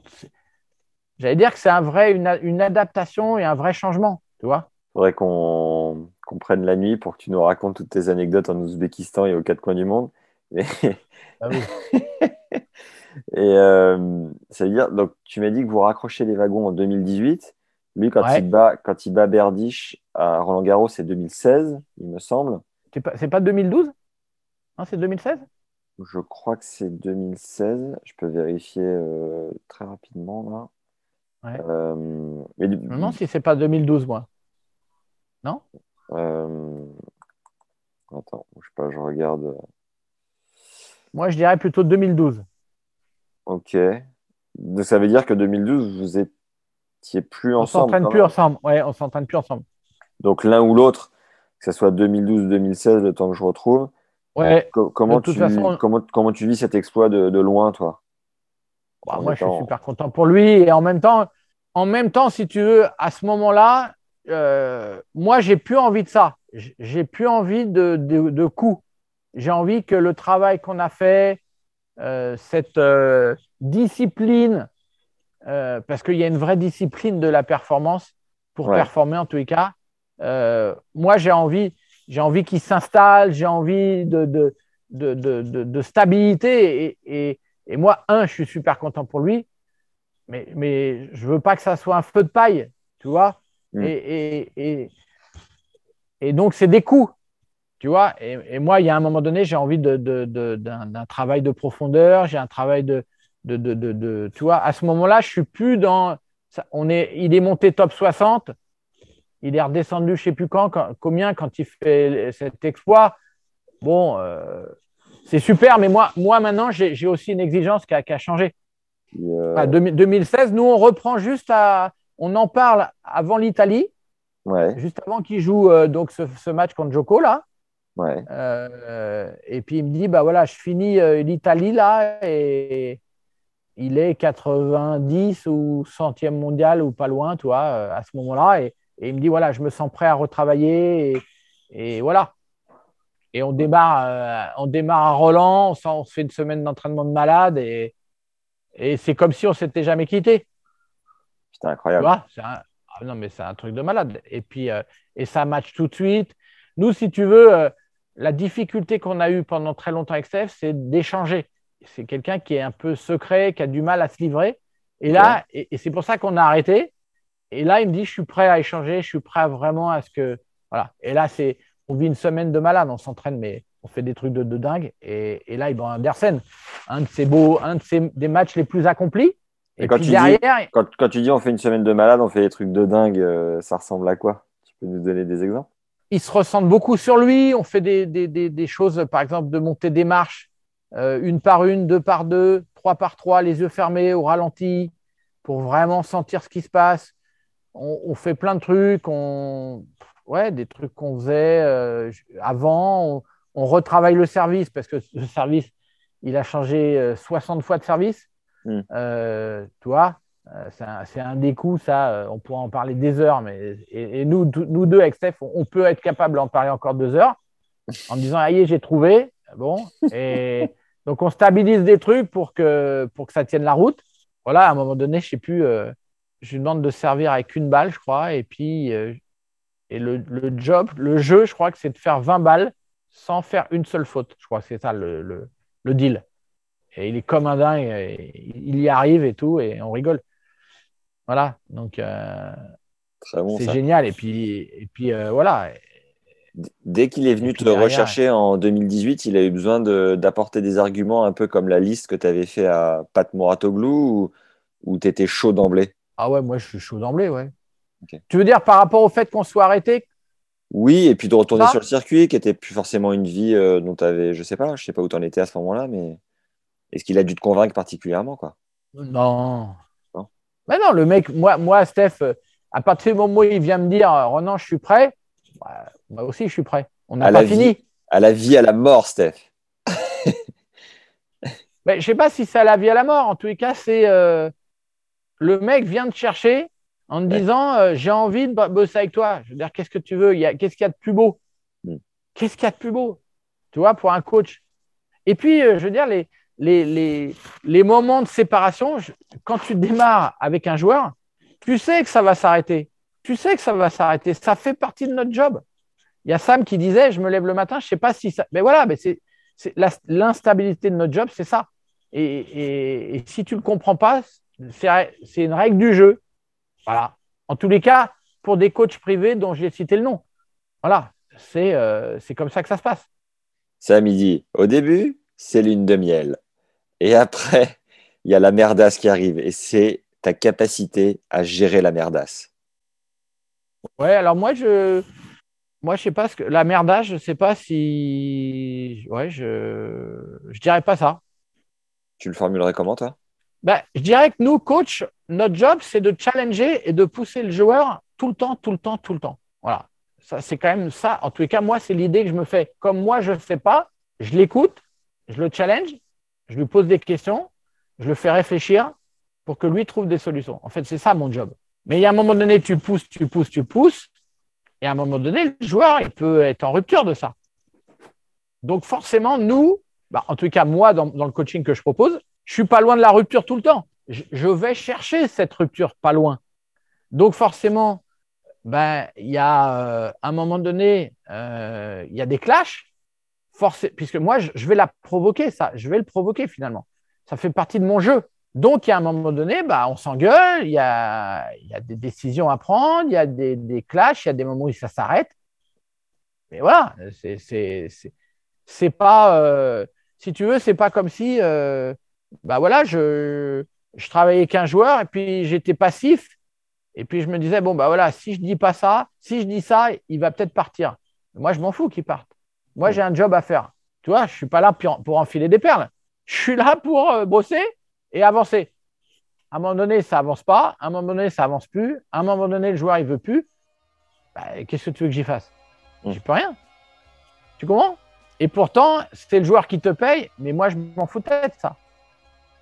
j'allais dire que c'est un vrai, une adaptation et un vrai changement. Tu vois? Faudrait qu'on prenne la nuit pour que tu nous racontes toutes tes anecdotes en Ouzbékistan et aux quatre coins du monde. Mais- Ah oui. et euh, ça veut dire, donc tu m'as dit que vous raccrochez les wagons en 2018. Lui, quand, Ouais. il bat, quand il bat Berdych à Roland Garros, c'est 2016, il me semble. C'est pas, pas 2012 Non, c'est 2016 Je crois que c'est 2016. Je peux vérifier euh, très rapidement là. Ouais. Euh, mais Je me demande si c'est pas 2012, moi. Non? Euh, attends, je sais pas, je regarde. Moi, je dirais plutôt 2012. Ok. Donc ça veut dire que 2012, vous étiez plus On ensemble. s'entraîne quand plus ensemble. Ouais, on s'entraîne plus ensemble. Donc l'un ou l'autre, que ce soit 2012 ou 2016, le temps que je retrouve. Ouais. Co- comment, tu, façon- comment, comment tu vis cet exploit de, de loin, toi? Bah, moi, je suis super content pour lui. Et en même temps, en même temps, si tu veux, à ce moment-là, euh, moi, j'ai plus envie de ça. J'ai plus envie de, de, de coups. J'ai envie que le travail qu'on a fait, euh, cette euh, discipline, euh, parce qu'il y a une vraie discipline de la performance pour Ouais. performer en tous les cas. moi, j'ai envie, j'ai envie qu'il s'installe, j'ai envie de, de, de, de, de- de stabilité. Et, et, et moi, un, je suis super content pour lui, mais, mais je veux pas que ça soit un feu de paille, tu vois. Mm. Et, et, et, et donc, c'est des coups, tu vois. Et, moi, il y a un moment donné, j'ai envie de, de, de- d'un, travail de profondeur, j'ai un travail de, tu vois. À ce moment-là, je suis plus dans. ça- on est, il est monté top 60. Il est redescendu, je sais plus quand, quand- combien, quand il fait cet exploit. Bon, euh, c'est super, mais moi, moi maintenant, j'ai j'ai aussi une exigence qui a, qui a changé. Puis, euh, Enfin, 2000 2016, nous, on reprend juste à. On en parle avant l'Italie, Ouais, juste avant qu'il joue euh, donc ce, ce match contre Joko, là. ouais. Euh, et puis il me dit bah voilà, je finis l'Italie là et il est 90 ou centième mondial ou pas loin, tu vois, à ce moment-là. Et, et il me dit voilà, je me sens prêt à retravailler et, et voilà. Et on démarre, on démarre à Roland, on se fait une semaine d'entraînement de malade et, et c'est comme si on s'était jamais quitté. Putain, Tu incroyable. vois, c'est un... ah non, mais c'est un truc de malade. Et puis, euh, et ça match tout de suite. Nous, si tu veux, euh, la difficulté qu'on a eue pendant très longtemps avec Steph, c'est d'échanger. C'est quelqu'un qui est un peu secret, qui a du mal à se livrer. Et là, et, et c'est pour ça qu'on a arrêté. Et là, il me dit, je suis prêt à échanger, je suis prêt à vraiment à ce que. Voilà. Et là, c'est, on vit une semaine de malade, on s'entraîne, mais on fait des trucs de, de dingue. Et, et là, il bat Andersen, un de ses beaux, un de ses, des matchs les plus accomplis. Et Et, quand puis tu dis- Quand, quand tu dis on fait une semaine de malade, on fait des trucs de dingue, euh, ça ressemble à quoi? Tu peux nous donner des exemples? Il se ressent beaucoup sur lui. On fait des, des, des, des choses, par exemple, de monter des marches, euh, une par une, deux par deux, trois par trois, les yeux fermés, au ralenti, pour vraiment sentir ce qui se passe. On, on fait plein de trucs, on... ouais, des trucs qu'on faisait euh, avant. On, on, retravaille le service parce que le service, il a changé 60 fois de service. Mm. Euh, tu vois, c'est un, un, des coups, ça, on pourra en parler des heures, mais et, et nous, nous deux avec Steph, on, on, peut être capable d'en parler encore deux heures en disant, aïe, j'ai trouvé. Bon, et donc on stabilise des trucs pour que, pour que ça tienne la route. Voilà, à un moment donné, je sais plus, euh, je lui demande de servir avec une balle, je crois, et puis euh, et le, le, job, le jeu, je crois que c'est de faire 20 balles sans faire une seule faute. Je crois que c'est ça le, le, le, deal. Et il est comme un dingue, il y arrive et tout, et on rigole. Voilà, donc euh, bon, c'est génial. Et puis, et puis euh, voilà. Dès qu'il est venu te derrière, rechercher en 2018, il a eu besoin d'apporter des arguments un peu comme la liste que tu avais fait à Pat Moratoglou ou, ou tu étais chaud d'emblée? Ah ouais, moi je suis chaud d'emblée, ouais. Okay. Tu veux dire par rapport au fait qu'on soit arrêté Oui, et puis de retourner sur le circuit, qui n'était plus forcément une vie euh, dont tu avais, je sais pas, je sais pas où tu en étais à ce moment-là, mais est-ce qu'il a dû te convaincre particulièrement quoi? Non, mais non, le mec, moi, moi Steph, à partir du moment où il vient me dire Renan, je suis prêt, bah, moi aussi, je suis prêt. On n'a pas vie, fini. À la vie, à la mort, Steph. Mais je ne sais pas si c'est à la vie, à la mort. En tous les cas, c'est euh, le mec vient te chercher en te disant euh, J'ai envie de bosser avec toi. Je veux dire, qu'est-ce que tu veux? Qu'est-ce qu'il y a de plus beau? Mm. Qu'est-ce qu'il y a de plus beau? Tu vois, pour un coach. Et puis, euh, je veux dire, les, les, les, les, moments de séparation, je, quand tu démarres avec un joueur, tu sais que ça va s'arrêter. Tu sais que ça va s'arrêter. Ça fait partie de notre job. Il y a Sam qui disait, je me lève le matin, je ne sais pas si ça... Mais voilà, mais c'est l'instabilité de notre job, c'est ça. Et, et, et, si tu ne le comprends pas, c'est une règle du jeu. Voilà. En tous les cas, pour des coachs privés dont j'ai cité le nom. Voilà. C'est euh, comme ça que ça se passe. Sam, il dit, au début, c'est lune de miel. Et après, il y a la merdasse qui arrive. Et c'est ta capacité à gérer la merdasse. Ouais, alors moi, je. Moi, je sais pas ce que. La merdasse, je sais pas si. Ouais, je. Je dirais pas ça. Tu le formulerais comment, toi? Ben, Je dirais que nous, coach, notre job, c'est de challenger et de pousser le joueur tout le temps, tout le temps, tout le temps. Voilà. Ça, c'est quand même ça. En tous les cas, moi, c'est l'idée que je me fais. Comme moi, je ne sais pas, je l'écoute, je le challenge, je lui pose des questions, je le fais réfléchir pour que lui trouve des solutions. En fait, c'est ça mon job. Mais il y a un moment donné, tu pousses, tu pousses, tu pousses, et à un moment donné, le joueur, il peut être en rupture de ça. Donc forcément, nous, bah, en tout cas moi, dans, dans, le coaching que je propose, je suis pas loin de la rupture tout le temps. Je, vais chercher cette rupture pas loin. Donc forcément, ben, il y a euh, un moment donné, euh, il y a des clashs puisque moi, je, vais la provoquer, ça, je vais le provoquer finalement. Ça fait partie de mon jeu. Donc, il y a un moment donné, bah, on s'engueule, il y a, des décisions à prendre, il y a des, clashs, il y a des moments où ça s'arrête. Mais voilà, c'est pas, euh, si tu veux, c'est pas comme si, bah voilà, je, je travaillais avec un joueur et puis j'étais passif. Et puis je me disais, bon, bah voilà, si je dis pas ça, si je dis ça, il va peut-être partir. Moi, je m'en fous qu'il parte. Moi, j'ai un job à faire. Tu vois, je ne suis pas là pour enfiler des perles. Je suis là pour euh, bosser et avancer. À un moment donné, ça avance pas. À un moment donné, ça avance plus. À un moment donné, le joueur, il veut plus. Bah, Qu'est-ce que tu veux que j'y fasse? Mmh. J'y peux rien. Tu comprends? Et pourtant, c'est le joueur qui te paye, mais moi, je m'en foutais de ça.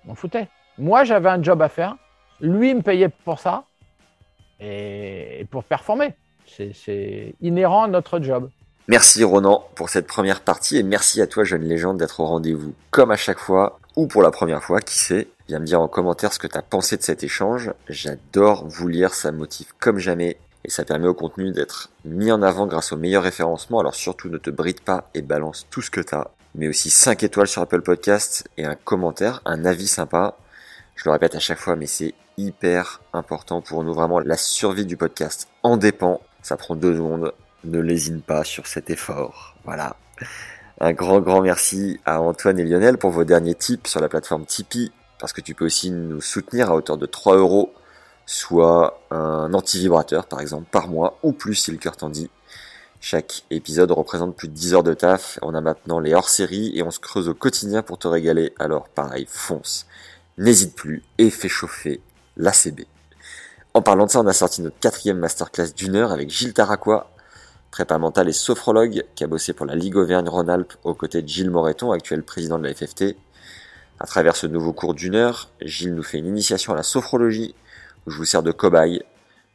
M'en foutais. Moi, j'avais un job à faire. Lui, me payait pour ça et pour performer. C'est inhérent à notre job. Merci Ronan pour cette première partie et merci à toi jeune légende d'être au rendez-vous comme à chaque fois ou pour la première fois, qui sait. Viens me dire en commentaire ce que tu as pensé de cet échange. J'adore vous lire, ça me motive comme jamais et ça permet au contenu d'être mis en avant grâce au meilleur référencement. Alors surtout ne te bride pas et balance tout ce que tu as. Mais aussi 5 étoiles sur Apple Podcast et un commentaire, un avis sympa. Je le répète à chaque fois mais c'est hyper important pour nous. Vraiment la survie du podcast en dépend. Ça prend deux secondes ne lésine pas sur cet effort. Voilà. Un grand, grand merci à Antoine et Lionel pour vos derniers tips sur la plateforme Tipeee, parce que tu peux aussi nous soutenir à hauteur de 3 euros, soit un anti-vibrateur par exemple par mois, ou plus si le cœur t'en dit. Chaque épisode représente plus de 10 heures de taf, on a maintenant les hors-séries et on se creuse au quotidien pour te régaler, alors pareil, fonce. N'hésite plus et fais chauffer l'ACB. En parlant de ça, on a sorti notre quatrième masterclass d'une heure avec Gilles Taraquois, prépa mental et sophrologue, qui a bossé pour la Ligue Auvergne-Rhône-Alpes aux côtés de Gilles Moreton, actuel président de la FFT. À travers ce nouveau cours d'une heure, Gilles nous fait une initiation à la sophrologie, où je vous sers de cobaye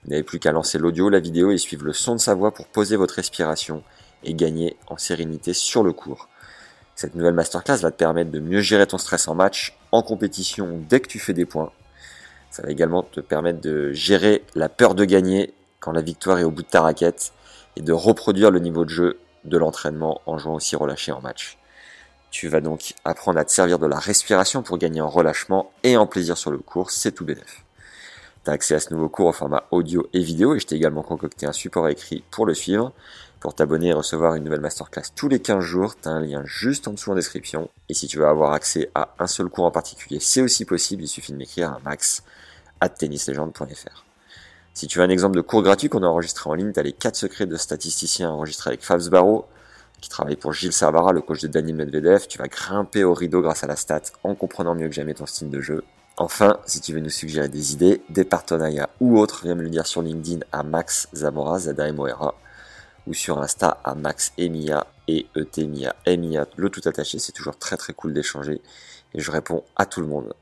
vous n'avez plus qu'à lancer l'audio, la vidéo et suivre le son de sa voix pour poser votre respiration et gagner en sérénité sur le cours. Cette nouvelle masterclass va te permettre de mieux gérer ton stress en match, en compétition, dès que tu fais des points. Ça va également te permettre de gérer la peur de gagner quand la victoire est au bout de ta raquette et de reproduire le niveau de jeu de l'entraînement en jouant aussi relâché en match. Tu vas donc apprendre à te servir de la respiration pour gagner en relâchement et en plaisir sur le cours, c'est tout bénef. T'as accès à ce nouveau cours au format audio et vidéo et je t'ai également concocté un support écrit pour le suivre. Pour t'abonner et recevoir une nouvelle masterclass tous les 15 jours, t'as un lien juste en dessous en description. Et si tu veux avoir accès à un seul cours en particulier, c'est aussi possible, il suffit de m'écrire à max at tennislegende.fr. Si tu veux un exemple de cours gratuit qu'on a enregistré en ligne, t'as les 4 secrets de statisticiens enregistrés avec Fabs qui travaille pour Gilles Servara, le coach de Daniel Medvedev. Tu vas grimper au rideau grâce à la stat en comprenant mieux que jamais ton style de jeu. Enfin, si tu veux nous suggérer des idées, des partenariats ou autres, viens me le dire sur LinkedIn à Max Zamora, Zada ou sur Insta à Max Emia et Etemia Emia, le tout attaché. C'est toujours très très cool d'échanger et je réponds à tout le monde.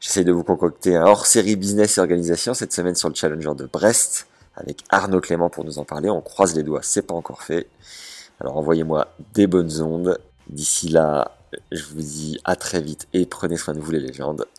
J'essaie de vous concocter un hors-série business et organisation cette semaine sur le Challenger de Brest avec Arnaud Clément pour nous en parler. On croise les doigts, c'est pas encore fait. Alors envoyez-moi des bonnes ondes. D'ici là, je vous dis à très vite et prenez soin de vous les légendes.